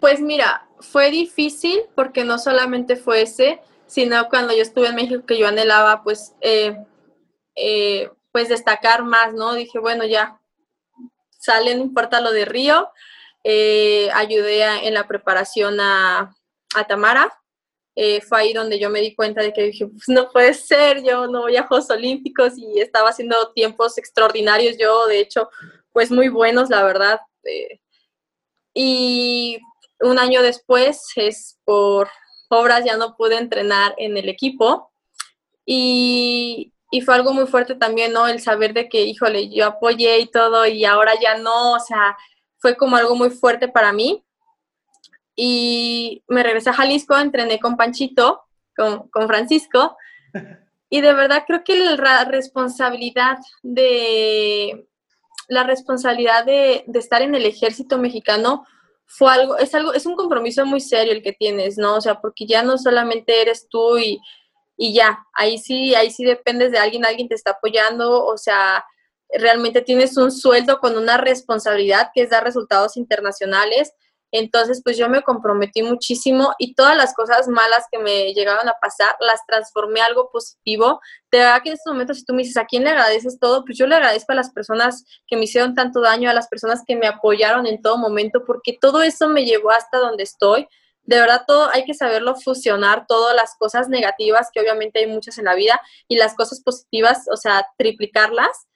Pues mira, fue difícil porque no solamente fue ese, sino cuando yo estuve en México que yo anhelaba pues, eh, eh, pues destacar más, ¿no? Dije, bueno, ya, sale, no importa lo de Río. Eh, ayudé en la preparación a, Tamara. Eh, fue ahí donde yo me di cuenta de que dije, pues no puede ser, yo no voy a Juegos Olímpicos y estaba haciendo tiempos extraordinarios, yo de hecho, pues muy buenos, la verdad. Eh. y un año después, es por obras, ya no pude entrenar en el equipo. Y, y fue algo muy fuerte también, ¿no? El saber de que, híjole, yo apoyé y todo y ahora ya no, o sea, fue como algo muy fuerte para mí. Y me regresé a Jalisco, entrené con Panchito, con, Francisco, y de verdad creo que la responsabilidad de la responsabilidad de, de, estar en el ejército mexicano fue algo, es algo, es un compromiso muy serio el que tienes, ¿no? O sea, porque ya no solamente eres tú y, y ya, ahí sí, ahí sí dependes de alguien, alguien te está apoyando, o sea, realmente tienes un sueldo con una responsabilidad que es dar resultados internacionales. Entonces, pues yo me comprometí muchísimo y todas las cosas malas que me llegaban a pasar las transformé a algo positivo. De verdad que en estos momentos, si tú me dices, ¿a quién le agradeces todo? Pues yo le agradezco a las personas que me hicieron tanto daño, a las personas que me apoyaron en todo momento, porque todo eso me llevó hasta donde estoy de verdad todo hay que saberlo fusionar, todas las cosas negativas, que obviamente hay muchas en la vida, y las cosas positivas, o sea, triplicarlas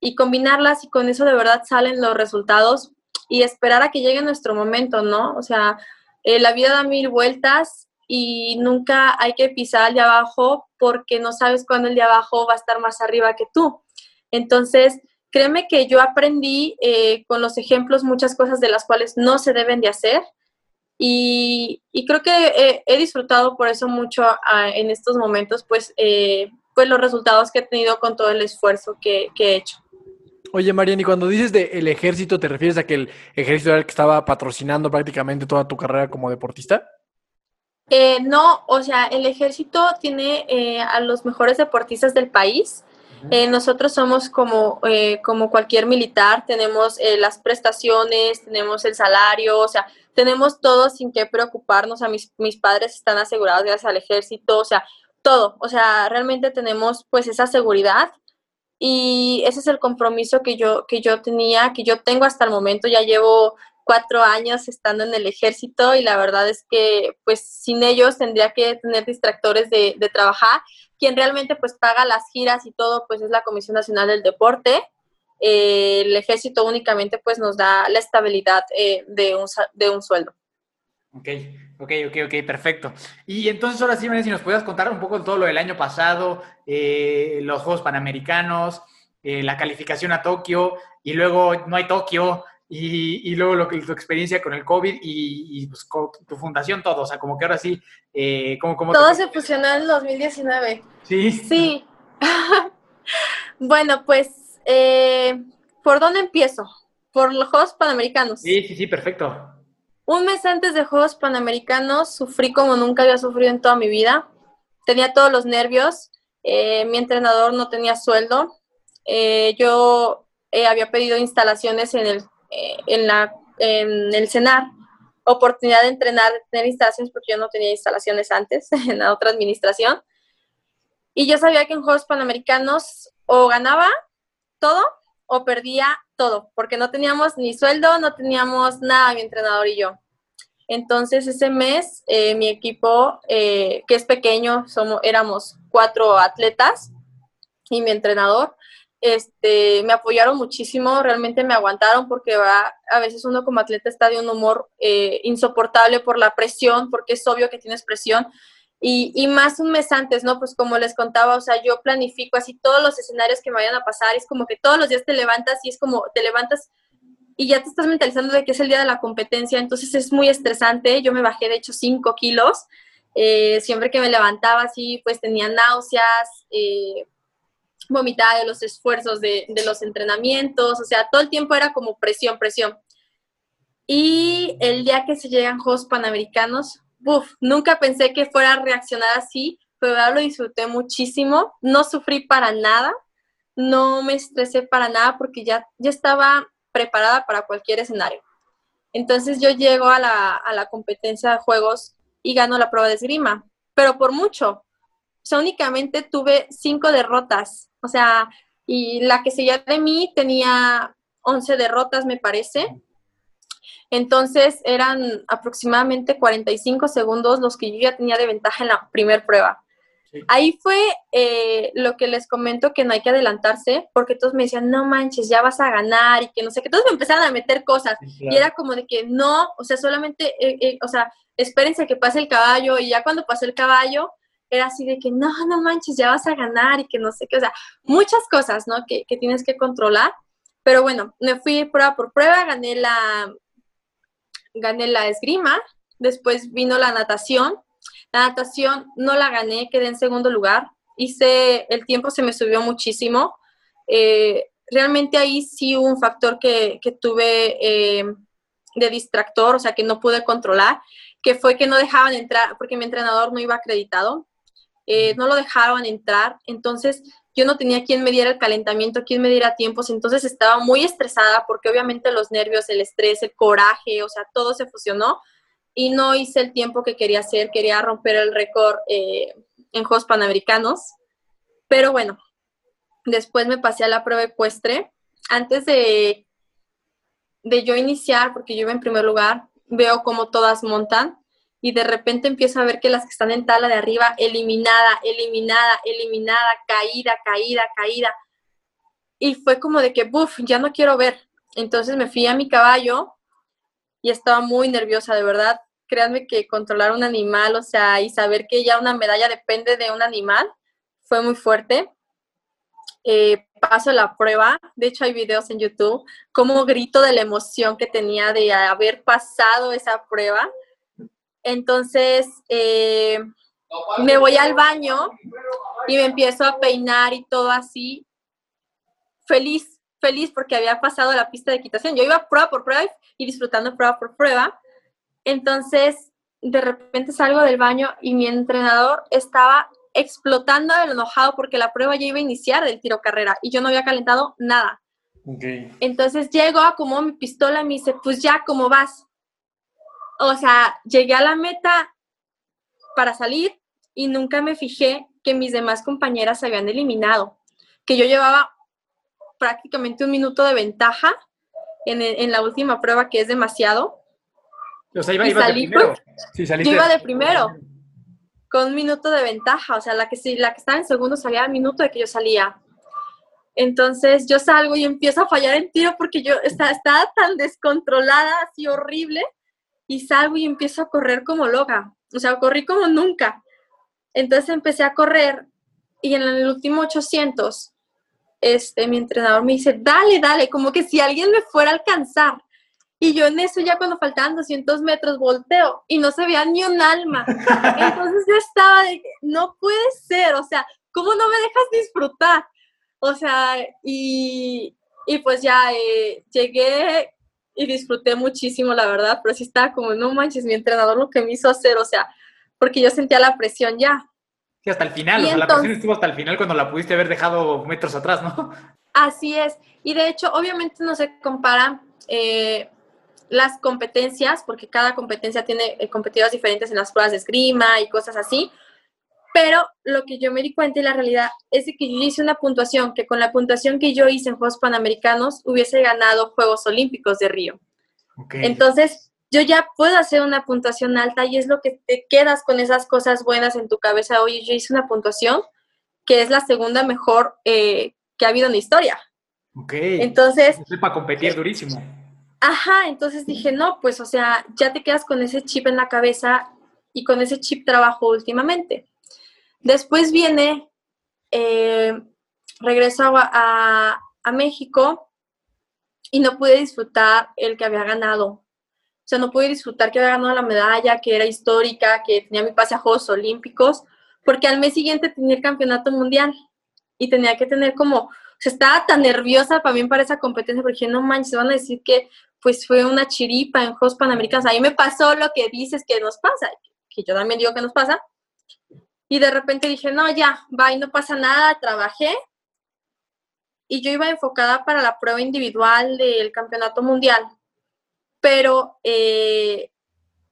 y combinarlas y con eso de verdad salen los resultados y esperar a que llegue nuestro momento, ¿no? O sea, eh, la vida da mil vueltas y nunca hay que pisar el de abajo porque no sabes cuándo el de abajo va a estar más arriba que tú. Entonces, créeme que yo aprendí eh, con los ejemplos muchas cosas de las cuales no se deben de hacer y, creo que he, disfrutado por eso mucho ah, en estos momentos, pues, eh, pues los resultados que he tenido con todo el esfuerzo que, he hecho. Oye, Mariana, y cuando dices del ejército, ¿te refieres a que el ejército era el que estaba patrocinando prácticamente toda tu carrera como deportista? Eh, no, o sea, el ejército tiene eh, a los mejores deportistas del país Eh, nosotros somos como, eh, como cualquier militar, tenemos eh, las prestaciones, tenemos el salario, o sea, tenemos todo sin que preocuparnos. A mis, mis padres están asegurados gracias al ejército, o sea, todo. O sea, realmente tenemos pues esa seguridad y ese es el compromiso que yo, que yo tenía, que yo tengo hasta el momento. Ya llevo cuatro años estando en el ejército y la verdad es que pues sin ellos tendría que tener distractores de, de trabajar quien realmente pues paga las giras y todo pues es la Comisión Nacional del Deporte. Eh, el ejército únicamente pues nos da la estabilidad eh, de, un, de un sueldo. Ok, ok, ok, ok, perfecto. Y entonces ahora sí, si nos puedas contar un poco de todo lo del año pasado, eh, los Juegos Panamericanos, la calificación a Tokio y luego no hay Tokio, y, y, luego lo que tu experiencia con el COVID y, y pues, tu fundación, todo. O sea, como que ahora sí, como, como Todo se fusionó en el 2019. Sí. Sí. bueno, pues, eh, ¿por dónde empiezo? Por los Juegos Panamericanos. Sí, sí, sí, perfecto. Un mes antes de Juegos Panamericanos sufrí como nunca había sufrido en toda mi vida. Tenía todos los nervios. Eh, mi entrenador no tenía sueldo. Eh, yo había pedido instalaciones en el en, la, en el CENAR oportunidad de entrenar, de tener instalaciones, porque yo no tenía instalaciones antes en la otra administración. Y yo sabía que en Juegos Panamericanos o ganaba todo o perdía todo, porque no teníamos ni sueldo, no teníamos nada, mi entrenador y yo. Entonces ese mes eh, mi equipo, eh, que es pequeño, somos, éramos cuatro atletas y mi entrenador, este, me apoyaron muchísimo, realmente me aguantaron porque va, a veces uno como atleta está de un humor eh, insoportable por la presión, porque es obvio que tienes presión. Y, más un mes antes, ¿no? Pues como les contaba, o sea, yo planifico así todos los escenarios que me vayan a pasar, es como que todos los días te levantas y es como te levantas y ya te estás mentalizando de que es el día de la competencia, entonces es muy estresante, yo me bajé de hecho 5 kilos, eh, siempre que me levantaba así, pues tenía náuseas, eh, vomitada de los esfuerzos de, de, los entrenamientos, o sea, todo el tiempo era como presión, presión. Y el día que se llegan Juegos Panamericanos, nunca pensé que fuera a reaccionar así, pero lo disfruté muchísimo, no sufrí para nada, no me estresé para nada porque ya, ya estaba preparada para cualquier escenario. Entonces yo llego a la, a la competencia de juegos y gano la prueba de esgrima, pero por mucho. O sea, únicamente tuve cinco derrotas o sea, y la que seguía de mí tenía 11 derrotas, me parece. Entonces eran aproximadamente 45 segundos los que yo ya tenía de ventaja en la primera prueba. Sí. Ahí fue eh, lo que les comento que no hay que adelantarse, porque todos me decían, no manches, ya vas a ganar y que no sé, que todos me empezaron a meter cosas. Sí, claro. Y era como de que no, o sea, solamente, eh, eh, o sea, espérense que pase el caballo y ya cuando pasó el caballo, era así de que no, no manches, ya vas a ganar y que no sé qué, o sea, muchas cosas, ¿no? Que, que tienes que controlar. Pero bueno, me fui prueba por prueba, gané la, gané la esgrima, después vino la natación. La natación no la gané, quedé en segundo lugar. Hice, el tiempo se me subió muchísimo. Eh, realmente ahí sí hubo un factor que, que tuve eh, de distractor, o sea, que no pude controlar, que fue que no dejaban entrar, porque mi entrenador no iba acreditado eh, no lo dejaban entrar, entonces yo no tenía quien me diera el calentamiento, quien me diera tiempos, entonces estaba muy estresada porque obviamente los nervios, el estrés, el coraje, o sea, todo se fusionó y no hice el tiempo que quería hacer, quería romper el récord eh, en Juegos Panamericanos, pero bueno, después me pasé a la prueba ecuestre, antes de, de yo iniciar, porque yo iba en primer lugar, veo cómo todas montan, y de repente empiezo a ver que las que están en tala de arriba, eliminada, eliminada, eliminada, caída, caída, caída. Y fue como de que, buf, ya no quiero ver. Entonces me fui a mi caballo y estaba muy nerviosa, de verdad. Créanme que controlar un animal, o sea, y saber que ya una medalla depende de un animal, fue muy fuerte. Eh, paso la prueba, de hecho hay videos en YouTube, como grito de la emoción que tenía de haber pasado esa prueba entonces, eh, me voy al baño y me empiezo a peinar y todo así, feliz, feliz porque había pasado la pista de equitación. Yo iba prueba por prueba y disfrutando prueba por prueba. Entonces, de repente salgo del baño y mi entrenador estaba explotando de lo enojado porque la prueba ya iba a iniciar del tiro carrera y yo no había calentado nada. Entonces llego, como mi pistola y me dice, pues ya, ¿cómo vas? O sea, llegué a la meta para salir y nunca me fijé que mis demás compañeras se habían eliminado, que yo llevaba prácticamente un minuto de ventaja en, la última prueba, que es demasiado. O sea, iba, de primero. yo iba de primero, con un minuto de ventaja, o sea, la que, la que estaba en segundo salía al minuto de que yo salía. Entonces yo salgo y empiezo a fallar en tiro porque yo estaba, estaba tan descontrolada, así horrible, y salgo y empiezo a correr como loca. O sea, corrí como nunca. Entonces empecé a correr y en el último 800, este, mi entrenador me dice, dale, dale, como que si alguien me fuera a alcanzar. Y yo en eso ya cuando faltaban 200 metros volteo y no se veía ni un alma. Entonces yo estaba de, no puede ser, o sea, ¿cómo no me dejas disfrutar? O sea, y, y pues ya eh, llegué y disfruté muchísimo, la verdad, pero sí estaba como, no manches, mi entrenador lo que me hizo hacer, o sea, porque yo sentía la presión ya. Sí, hasta el final, o sea, la presión estuvo hasta el final cuando la pudiste haber dejado metros atrás, ¿no? Así es, y de hecho, obviamente no se comparan eh, las competencias, porque cada competencia tiene eh, competidores diferentes en las pruebas de esgrima y cosas así, pero lo que yo me di cuenta y la realidad es que yo hice una puntuación que con la puntuación que yo hice en Juegos Panamericanos hubiese ganado Juegos Olímpicos de Río. Entonces, yo ya puedo hacer una puntuación alta y es lo que te quedas con esas cosas buenas en tu cabeza. Oye, yo hice una puntuación que es la segunda mejor eh, que ha habido en la historia. Ok. Entonces... Para competir durísimo. Ajá, entonces dije, no, pues, o sea, ya te quedas con ese chip en la cabeza y con ese chip trabajo últimamente. Después viene, eh, regreso a, México y no pude disfrutar el que había ganado. O sea, no pude disfrutar que había ganado la medalla, que era histórica, que tenía mi pase a Juegos Olímpicos, porque al mes siguiente tenía el campeonato mundial y tenía que tener como, o sea, estaba tan nerviosa para mí para esa competencia, porque no manches, van a decir que pues fue una chiripa en Juegos Panamericanos. A mí me pasó lo que dices que nos pasa, que yo también digo que nos pasa, y de repente dije, no, ya, va y no pasa nada, trabajé. Y yo iba enfocada para la prueba individual del campeonato mundial. Pero eh,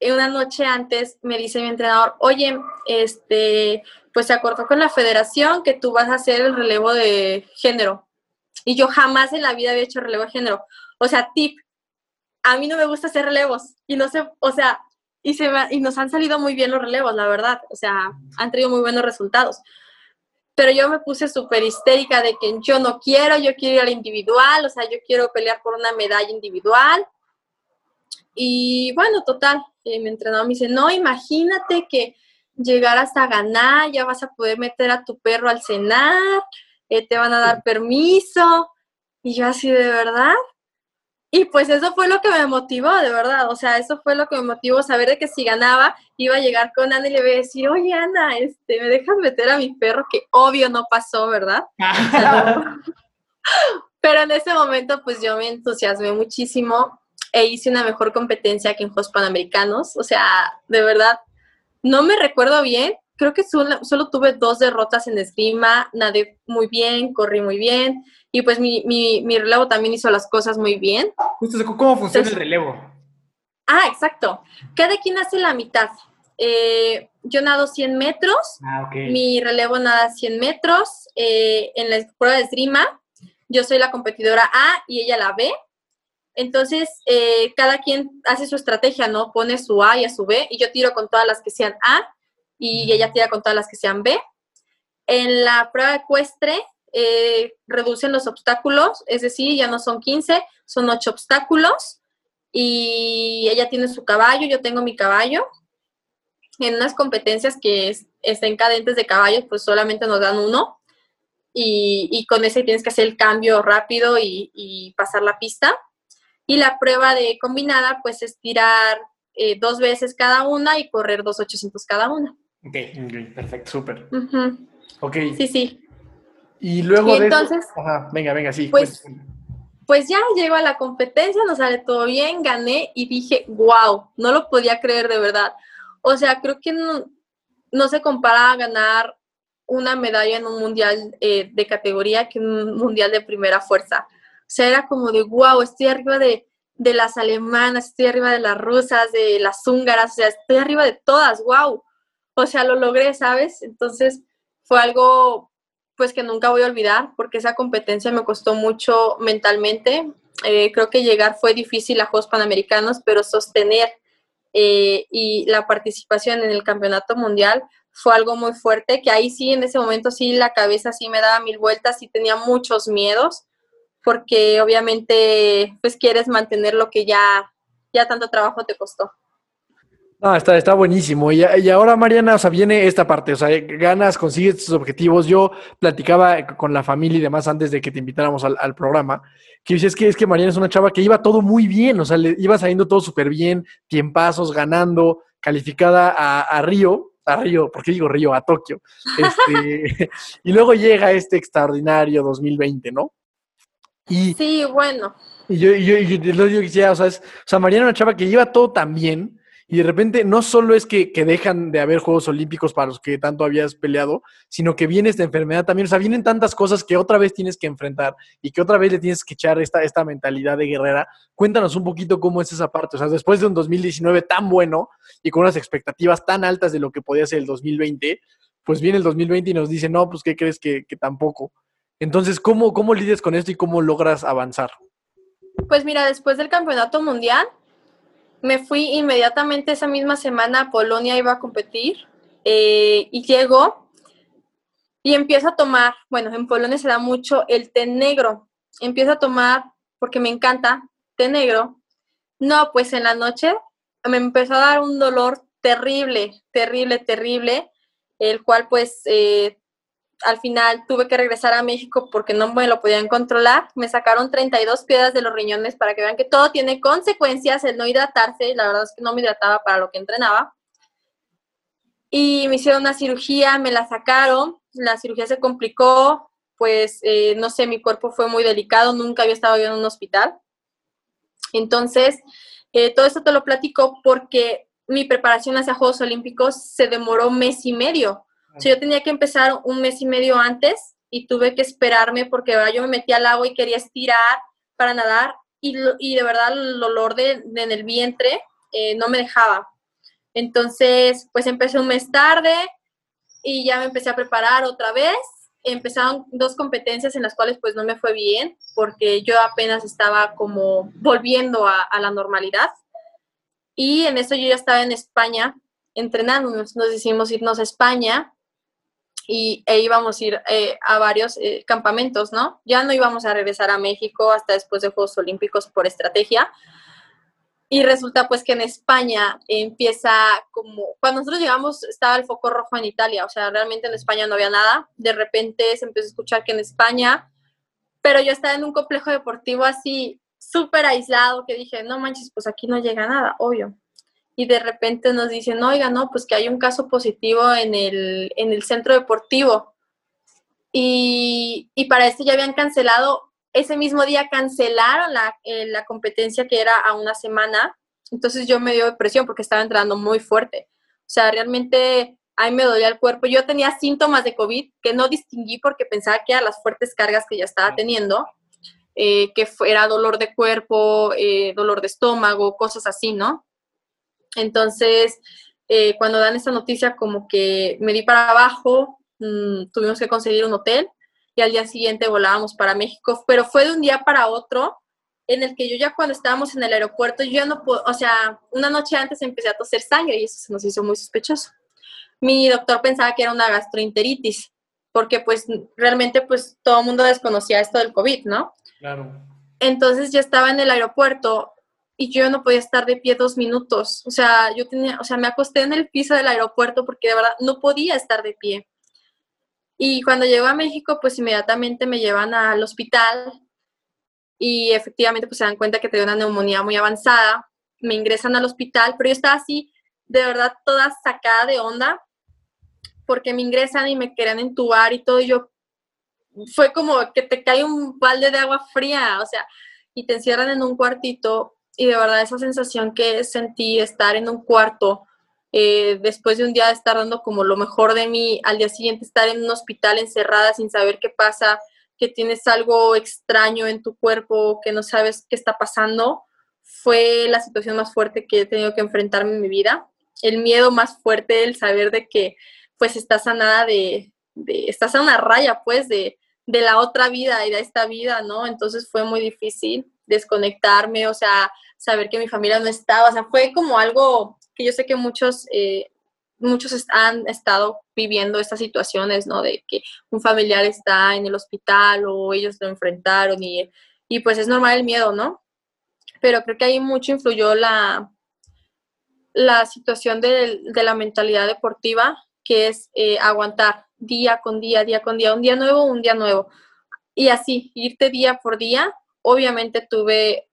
una noche antes me dice mi entrenador, oye, este, pues se acordó con la federación que tú vas a hacer el relevo de género. Y yo jamás en la vida había hecho relevo de género. O sea, tip, a mí no me gusta hacer relevos. Y no sé, o sea, y, se y nos han salido muy bien los relevos, la verdad. O sea, han traído muy buenos resultados. Pero yo me puse súper histérica de que yo no quiero, yo quiero ir al individual, o sea, yo quiero pelear por una medalla individual. Y bueno, total, eh, mi entrenador me dice, no, imagínate que llegar hasta ganar, ya vas a poder meter a tu perro al cenar, eh, te van a dar permiso. Y yo así, ¿de verdad? Y pues eso fue lo que me motivó, de verdad. O sea, eso fue lo que me motivó, saber de que si ganaba, iba a llegar con Ana y le iba a decir, oye, Ana, este, ¿me dejas meter a mi perro? Que obvio no pasó, ¿verdad? Pero en ese momento, pues yo me entusiasmé muchísimo e hice una mejor competencia que en Juegos Panamericanos. O sea, de verdad, no me recuerdo bien. Creo que solo, solo tuve dos derrotas en esgrima, nadé muy bien, corrí muy bien y pues mi, mi, relevo también hizo las cosas muy bien. ¿Cómo funciona el relevo? Ah, exacto. Cada quien hace la mitad. Eh, yo nado 100 metros, ah, mi relevo nada 100 metros. Eh, en la prueba de esgrima, yo soy la competidora A y ella la B. Entonces, eh, cada quien hace su estrategia, ¿no? Pone su A y a su B, y yo tiro con todas las que sean A, y ella tira con todas las que sean B. En la prueba ecuestre, eh, reducen los obstáculos, es decir, ya no son 15, son 8 obstáculos y ella tiene su caballo, yo tengo mi caballo. En unas competencias que estén cadentes de caballos, pues solamente nos dan uno y, con ese tienes que hacer el cambio rápido y, pasar la pista. Y la prueba de combinada, pues es tirar eh, dos veces cada una y correr dos 800 cada una. Ok, perfecto, súper. Ok. Sí, sí. Y luego de entonces, ajá, venga, venga, sí. Pues, pues ya llego a la competencia, nos sale todo bien, gané y dije, wow, no lo podía creer de verdad. O sea, creo que no, se compara a ganar una medalla en un mundial eh, de categoría que un mundial de primera fuerza. O sea, era como de, wow, estoy arriba de, de las alemanas, estoy arriba de las rusas, de las húngaras, o sea, estoy arriba de todas, wow. O sea, lo logré, ¿sabes? Entonces fue algo pues que nunca voy a olvidar porque esa competencia me costó mucho mentalmente. Eh, creo que llegar fue difícil a Juegos Panamericanos, pero sostener eh, y la participación en el Campeonato Mundial fue algo muy fuerte, que ahí sí, en ese momento sí, la cabeza sí me daba mil vueltas y tenía muchos miedos, porque obviamente pues quieres mantener lo que ya, ya tanto trabajo te costó. No, está, está buenísimo. Y, y, ahora, Mariana, o sea, viene esta parte, o sea, ganas, consigues tus objetivos. Yo platicaba con la familia y demás antes de que te invitáramos al, al programa, que dices que es que Mariana es una chava que iba todo muy bien, o sea, le iba saliendo todo súper bien, tiempazos, ganando, calificada a, a Río, a Río, ¿por qué digo Río? A Tokio. Este, y luego llega este extraordinario 2020, ¿no? Y, sí, bueno. Y yo, yo, yo, lo digo que ya, o sea, es, o sea, Mariana era una chava que iba todo tan bien, y de repente no solo es que, que, dejan de haber Juegos Olímpicos para los que tanto habías peleado, sino que viene esta enfermedad también. O sea, vienen tantas cosas que otra vez tienes que enfrentar y que otra vez le tienes que echar esta, esta mentalidad de guerrera. Cuéntanos un poquito cómo es esa parte. O sea, después de un 2019 tan bueno y con unas expectativas tan altas de lo que podía ser el 2020, pues viene el 2020 y nos dice, no, pues ¿qué crees que, que tampoco? Entonces, ¿cómo, ¿cómo lidias con esto y cómo logras avanzar? Pues mira, después del campeonato mundial, me fui inmediatamente esa misma semana a Polonia, iba a competir eh, y llego y empiezo a tomar, bueno, en Polonia se da mucho el té negro, empiezo a tomar porque me encanta té negro. No, pues en la noche me empezó a dar un dolor terrible, terrible, terrible, el cual pues eh, al final tuve que regresar a México porque no me lo podían controlar. Me sacaron 32 piedras de los riñones para que vean que todo tiene consecuencias, el no hidratarse. La verdad es que no me hidrataba para lo que entrenaba. Y me hicieron una cirugía, me la sacaron. La cirugía se complicó, pues eh, no sé, mi cuerpo fue muy delicado, nunca había estado yo en un hospital. Entonces, eh, todo esto te lo platico porque mi preparación hacia Juegos Olímpicos se demoró mes y medio o sea, yo tenía que empezar un mes y medio antes y tuve que esperarme porque ¿verdad? yo me metí al agua y quería estirar para nadar y, y de verdad el dolor de, de en el vientre eh, no me dejaba. Entonces, pues empecé un mes tarde y ya me empecé a preparar otra vez. Empezaron dos competencias en las cuales pues no me fue bien porque yo apenas estaba como volviendo a, a la normalidad. Y en eso yo ya estaba en España entrenando, nos decidimos irnos a España y, e íbamos a ir eh, a varios eh, campamentos, ¿no? Ya no íbamos a regresar a México hasta después de Juegos Olímpicos por estrategia. Y resulta pues que en España empieza como, cuando nosotros llegamos estaba el foco rojo en Italia, o sea, realmente en España no había nada. De repente se empezó a escuchar que en España, pero yo estaba en un complejo deportivo así súper aislado que dije, no manches, pues aquí no llega nada, obvio y de repente nos dicen, oiga, no, pues que hay un caso positivo en el, en el centro deportivo. Y, y para esto ya habían cancelado, ese mismo día cancelaron la, eh, la competencia que era a una semana. Entonces yo me dio depresión porque estaba entrando muy fuerte. O sea, realmente a mí me dolía el cuerpo. Yo tenía síntomas de COVID que no distinguí porque pensaba que eran las fuertes cargas que ya estaba teniendo, eh, que era dolor de cuerpo, eh, dolor de estómago, cosas así, ¿no? Entonces, eh, cuando dan esta noticia, como que me di para abajo, mmm, tuvimos que conseguir un hotel y al día siguiente volábamos para México, pero fue de un día para otro en el que yo ya cuando estábamos en el aeropuerto, yo ya no puedo, o sea, una noche antes empecé a toser sangre y eso se nos hizo muy sospechoso. Mi doctor pensaba que era una gastroenteritis, porque pues realmente pues todo el mundo desconocía esto del COVID, ¿no? Claro. Entonces ya estaba en el aeropuerto y yo no podía estar de pie dos minutos. O sea, yo tenía, o sea, me acosté en el piso del aeropuerto porque de verdad no podía estar de pie. Y cuando llego a México, pues inmediatamente me llevan al hospital y efectivamente pues se dan cuenta que tenía una neumonía muy avanzada. Me ingresan al hospital, pero yo estaba así, de verdad, toda sacada de onda porque me ingresan y me querían entubar y todo. Y yo, fue como que te cae un balde de agua fría, o sea, y te encierran en un cuartito y de verdad esa sensación que sentí estar en un cuarto eh, después de un día de estar dando como lo mejor de mí, al día siguiente estar en un hospital encerrada sin saber qué pasa, que tienes algo extraño en tu cuerpo, que no sabes qué está pasando, fue la situación más fuerte que he tenido que enfrentarme en mi vida. El miedo más fuerte, el saber de que pues estás sanada de, de estás a una raya pues de, de la otra vida y de esta vida, ¿no? Entonces fue muy difícil desconectarme, o sea, saber que mi familia no estaba, o sea, fue como algo que yo sé que muchos, eh, muchos han estado viviendo estas situaciones, ¿no? De que un familiar está en el hospital o ellos lo enfrentaron y, y pues es normal el miedo, ¿no? Pero creo que ahí mucho influyó la, la situación de, de la mentalidad deportiva, que es eh, aguantar día con día, día con día, un día nuevo, un día nuevo. Y así, irte día por día. Obviamente tuve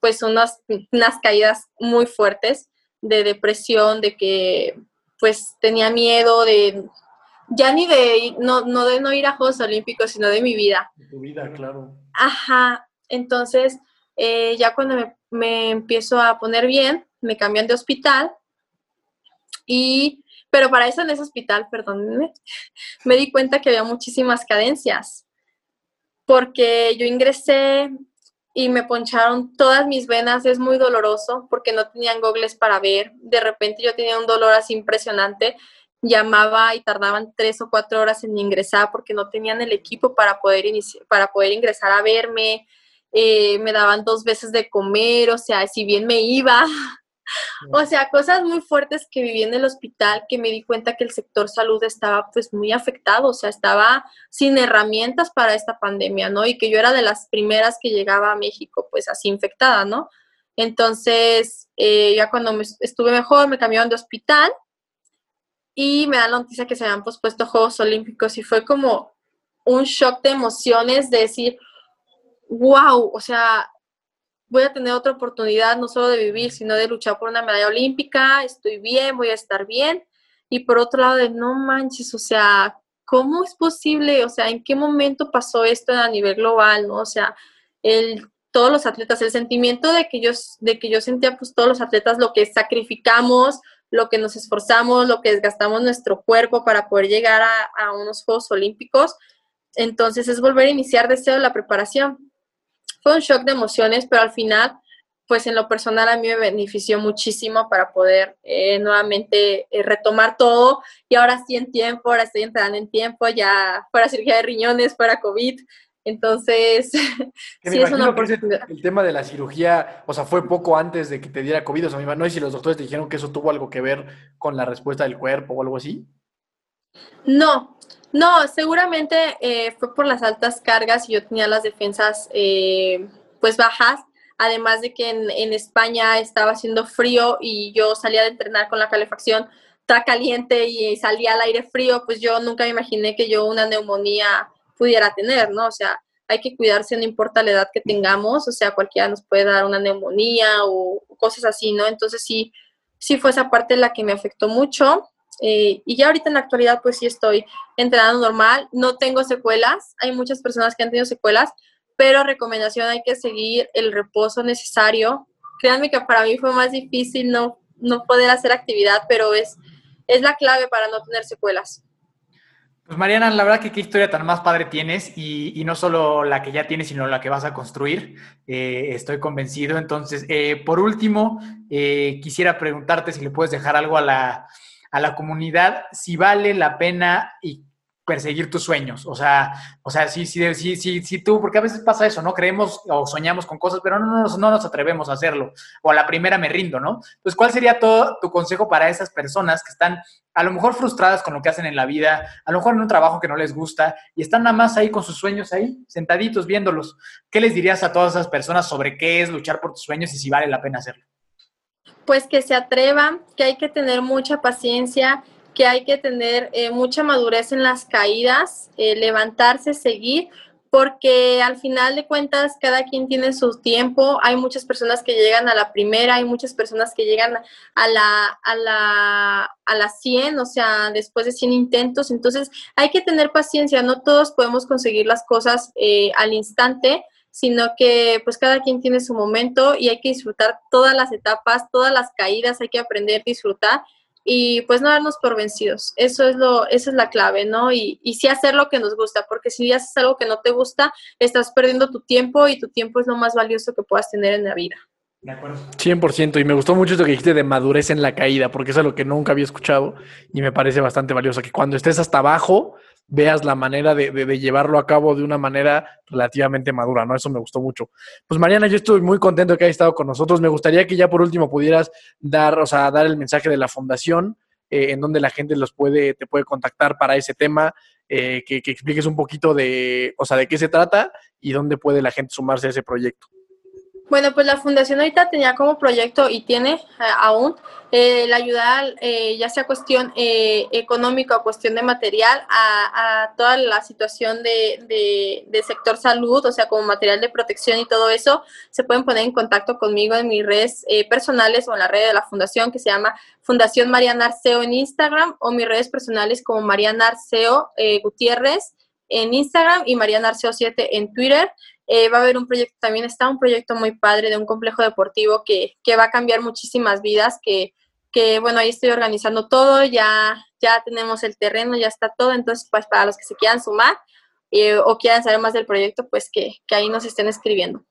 pues unas, unas caídas muy fuertes de depresión, de que pues tenía miedo de, ya ni de, no, no de no ir a Juegos Olímpicos, sino de mi vida. De tu vida, claro. Ajá, entonces eh, ya cuando me, me, empiezo a poner bien, me cambian de hospital y, pero para eso en ese hospital, perdónenme, me di cuenta que había muchísimas cadencias, porque yo ingresé, y me poncharon todas mis venas. Es muy doloroso porque no tenían gogles para ver. De repente yo tenía un dolor así impresionante. Llamaba y tardaban tres o cuatro horas en ingresar porque no tenían el equipo para poder, para poder ingresar a verme. Eh, me daban dos veces de comer, o sea, si bien me iba, o sea, cosas muy fuertes que viví en el hospital que me di cuenta que el sector salud estaba pues muy afectado, o sea, estaba sin herramientas para esta pandemia, ¿no? Y que yo era de las primeras que llegaba a México pues así infectada, ¿no? Entonces, eh, ya cuando me estuve mejor, me cambiaron de hospital y me dan la noticia que se habían pospuesto Juegos Olímpicos y fue como un shock de emociones de decir, wow, o sea, voy a tener otra oportunidad no solo de vivir, sino de luchar por una medalla olímpica, estoy bien, voy a estar bien. Y por otro lado, de no manches, o sea, ¿cómo es posible? O sea, ¿en qué momento pasó esto a nivel global? ¿no? O sea, el, todos los atletas, el sentimiento de que, yo, de que yo sentía, pues todos los atletas, lo que sacrificamos, lo que nos esforzamos, lo que desgastamos nuestro cuerpo para poder llegar a, a unos Juegos Olímpicos. Entonces es volver a iniciar de la preparación fue un shock de emociones, pero al final, pues en lo personal a mí me benefició muchísimo para poder eh, nuevamente eh, retomar todo y ahora sí en tiempo, ahora estoy entrando en tiempo, ya fuera cirugía de riñones, fuera COVID. Entonces, sí es una oportunidad. El tema de la cirugía, o sea, fue poco antes de que te diera COVID. O sea, no sé si los doctores te dijeron que eso tuvo algo que ver con la respuesta del cuerpo o algo así. No, no, seguramente eh, fue por las altas cargas y yo tenía las defensas eh, pues bajas, además de que en, España estaba haciendo frío y yo salía de entrenar con la calefacción está caliente y salía al aire frío, pues yo nunca me imaginé que yo una neumonía pudiera tener, ¿no? O sea, hay que cuidarse, no importa la edad que tengamos, o sea, cualquiera nos puede dar una neumonía o cosas así, ¿no? Entonces sí, sí fue esa parte la que me afectó mucho. Eh, y ya ahorita en la actualidad pues sí estoy entrenando normal, no tengo secuelas, hay muchas personas que han tenido secuelas, pero recomendación hay que seguir el reposo necesario. Créanme que para mí fue más difícil no, no poder hacer actividad, pero es, es la clave para no tener secuelas. Pues Mariana, la verdad que qué historia tan más padre tienes y, no solo la que ya tienes, sino la que vas a construir. Eh, estoy convencido. Entonces, eh, por último, quisiera preguntarte si le puedes dejar algo a la, a la comunidad si vale la pena y perseguir tus sueños. O sea, o sea, sí, sí, sí, sí, sí, tú, porque a veces pasa eso, ¿no? Creemos o soñamos con cosas, pero no, no, no nos atrevemos a hacerlo. O a la primera me rindo, ¿no? Entonces, ¿cuál sería todo tu consejo para esas personas que están a lo mejor frustradas con lo que hacen en la vida, a lo mejor en un trabajo que no les gusta y están nada más ahí con sus sueños ahí, sentaditos viéndolos? ¿Qué les dirías a todas esas personas sobre qué es luchar por tus sueños y si vale la pena hacerlo? Pues que se atrevan, que hay que tener mucha paciencia, que hay que tener eh, mucha madurez en las caídas, eh, levantarse, seguir, porque al final de cuentas cada quien tiene su tiempo, hay muchas personas que llegan a la primera, hay muchas personas que llegan a la, a la, a la 100, o sea, después de 100 intentos, entonces hay que tener paciencia, no todos podemos conseguir las cosas eh, al instante, sino que pues cada quien tiene su momento y hay que disfrutar todas las etapas, todas las caídas, hay que aprender a disfrutar y pues no darnos por vencidos. Eso es lo, esa es la clave, ¿no? Y, y sí hacer lo que nos gusta, porque si haces algo que no te gusta, estás perdiendo tu tiempo y tu tiempo es lo más valioso que puedas tener en la vida. De acuerdo. 100%. Y me gustó mucho esto que dijiste de madurez en la caída, porque es algo que nunca había escuchado y me parece bastante valioso. Que cuando estés hasta abajo, veas la manera de, llevarlo a cabo de una manera relativamente madura, ¿no? Eso me gustó mucho. Pues Mariana, yo estoy muy contento que hayas estado con nosotros. Me gustaría que ya por último pudieras dar, o sea, dar el mensaje de la fundación, eh, en donde la gente los puede, te puede contactar para ese tema, eh, que, que expliques un poquito de, o sea, de qué se trata y dónde puede la gente sumarse a ese proyecto. Bueno, pues la fundación ahorita tenía como proyecto y tiene eh, aún eh, la ayuda, eh, ya sea cuestión económica o cuestión de material, a, toda la situación de, sector salud, o sea, como material de protección y todo eso, se pueden poner en contacto conmigo en mis redes personales o en la red de la fundación que se llama Fundación Mariana Arceo en Instagram o mis redes personales como Mariana Arceo Gutiérrez en Instagram y Mariana Arceo 7 en Twitter. Eh, va a haber un proyecto, también está un proyecto muy padre de un complejo deportivo que, que va a cambiar muchísimas vidas, que, que, bueno, ahí estoy organizando todo, ya, ya tenemos el terreno, ya está todo, entonces pues para los que se quieran sumar eh, o quieran saber más del proyecto, pues que, que ahí nos estén escribiendo.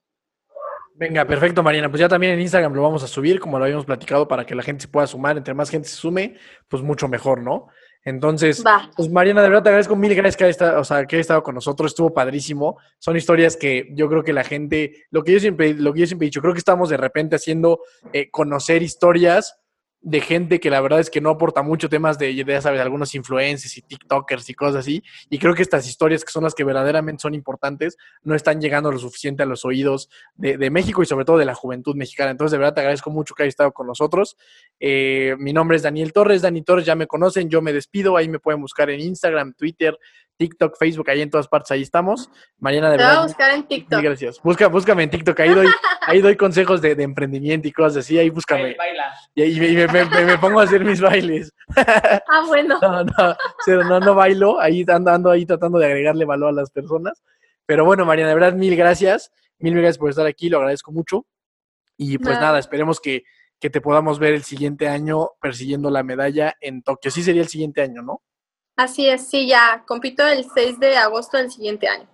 Venga, perfecto, Mariana. Pues ya también en Instagram lo vamos a subir, como lo habíamos platicado, para que la gente se pueda sumar. Entre más gente se sume, pues mucho mejor, ¿no? Entonces, pues Mariana, de verdad te agradezco mil gracias que hayas estado, o sea, que estado con nosotros, estuvo padrísimo. Son historias que yo creo que la gente, lo que yo siempre, lo que yo siempre he dicho, creo que estamos de repente haciendo eh, conocer historias de gente que la verdad es que no aporta mucho temas de, ya sabes, algunos influencers y TikTokers y cosas así. Y creo que estas historias que son las que verdaderamente son importantes no están llegando lo suficiente a los oídos de, México y sobre todo de la juventud mexicana. Entonces, de verdad te agradezco mucho que hayas estado con nosotros. Eh, mi nombre es Daniel Torres. Dani Torres, ya me conocen, yo me despido. Ahí me pueden buscar en Instagram, Twitter, TikTok, Facebook, ahí en todas partes, ahí estamos. Mañana de Te verdad. Voy a buscar en TikTok. gracias. Busca, búscame en TikTok, ahí doy, ahí doy consejos de, emprendimiento y cosas así, ahí búscame. baila. Y, me, pongo a hacer mis bailes. Ah, bueno. No, no, no, no bailo, ahí ando, ahí tratando de agregarle valor a las personas. Pero bueno, Mariana, de verdad, mil gracias. Mil gracias por estar aquí, lo agradezco mucho. Y pues nada, esperemos que, que te podamos ver el siguiente año persiguiendo la medalla en Tokio. Sí sería el siguiente año, ¿no? Así es, sí, ya compito el 6 de agosto del siguiente año.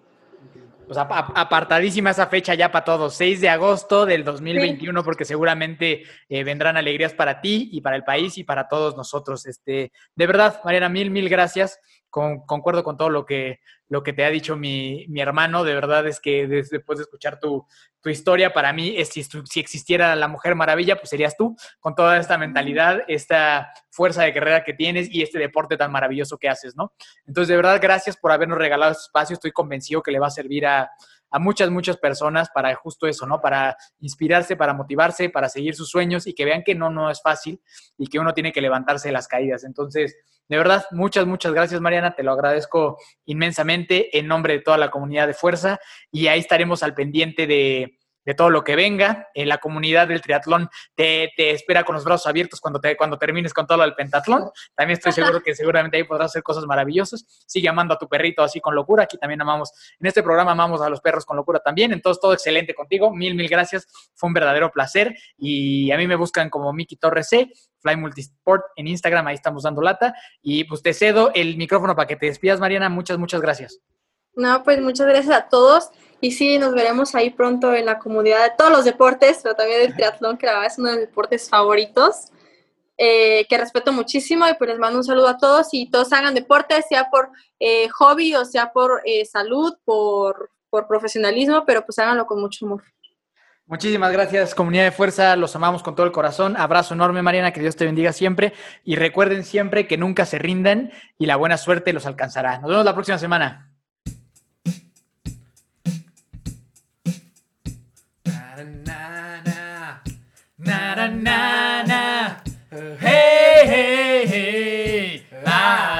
Pues apartadísima esa fecha ya para todos, 6 de agosto del 2021, porque seguramente eh, vendrán alegrías para ti y para el país y para todos nosotros. Este, de verdad, Mariana, mil, mil gracias. Concuerdo con todo lo que, lo que te ha dicho mi, mi hermano. De verdad es que después de escuchar tu, tu historia, para mí, es, si, si, existiera la Mujer Maravilla, pues serías tú, con toda esta mentalidad, esta fuerza de carrera que tienes y este deporte tan maravilloso que haces, ¿no? Entonces, de verdad, gracias por habernos regalado este espacio. Estoy convencido que le va a servir a, a muchas, muchas personas para justo eso, ¿no? Para inspirarse, para motivarse, para seguir sus sueños y que vean que no, no es fácil y que uno tiene que levantarse de las caídas. Entonces, de verdad, muchas, muchas gracias, Mariana. Te lo agradezco inmensamente en nombre de toda la comunidad de Fuerza y ahí estaremos al pendiente de de todo lo que venga. En la comunidad del triatlón te, espera con los brazos abiertos cuando, te, cuando termines con todo lo del pentatlón. También estoy seguro que seguramente ahí podrás hacer cosas maravillosas. Sigue amando a tu perrito así con locura. Aquí también amamos, en este programa amamos a los perros con locura también. Entonces, todo excelente contigo. Mil, mil gracias. Fue un verdadero placer. Y a mí me buscan como Miki Torres C. Fly Multisport en Instagram, ahí estamos dando lata. Y pues te cedo el micrófono para que te despidas, Mariana. Muchas, muchas gracias. No, pues muchas gracias a todos. Y sí, nos veremos ahí pronto en la comunidad de todos los deportes, pero también del triatlón, que la verdad es uno de mis deportes favoritos, eh, que respeto muchísimo. Y pues les mando un saludo a todos y todos hagan deporte, sea por eh, hobby o sea por eh, salud, por, por profesionalismo, pero pues háganlo con mucho amor. Muchísimas gracias, comunidad de fuerza. Los amamos con todo el corazón. Abrazo enorme, Mariana. Que Dios te bendiga siempre. Y recuerden siempre que nunca se rindan y la buena suerte los alcanzará. Nos vemos la próxima semana. na na na na. Hey hey hey. Bye.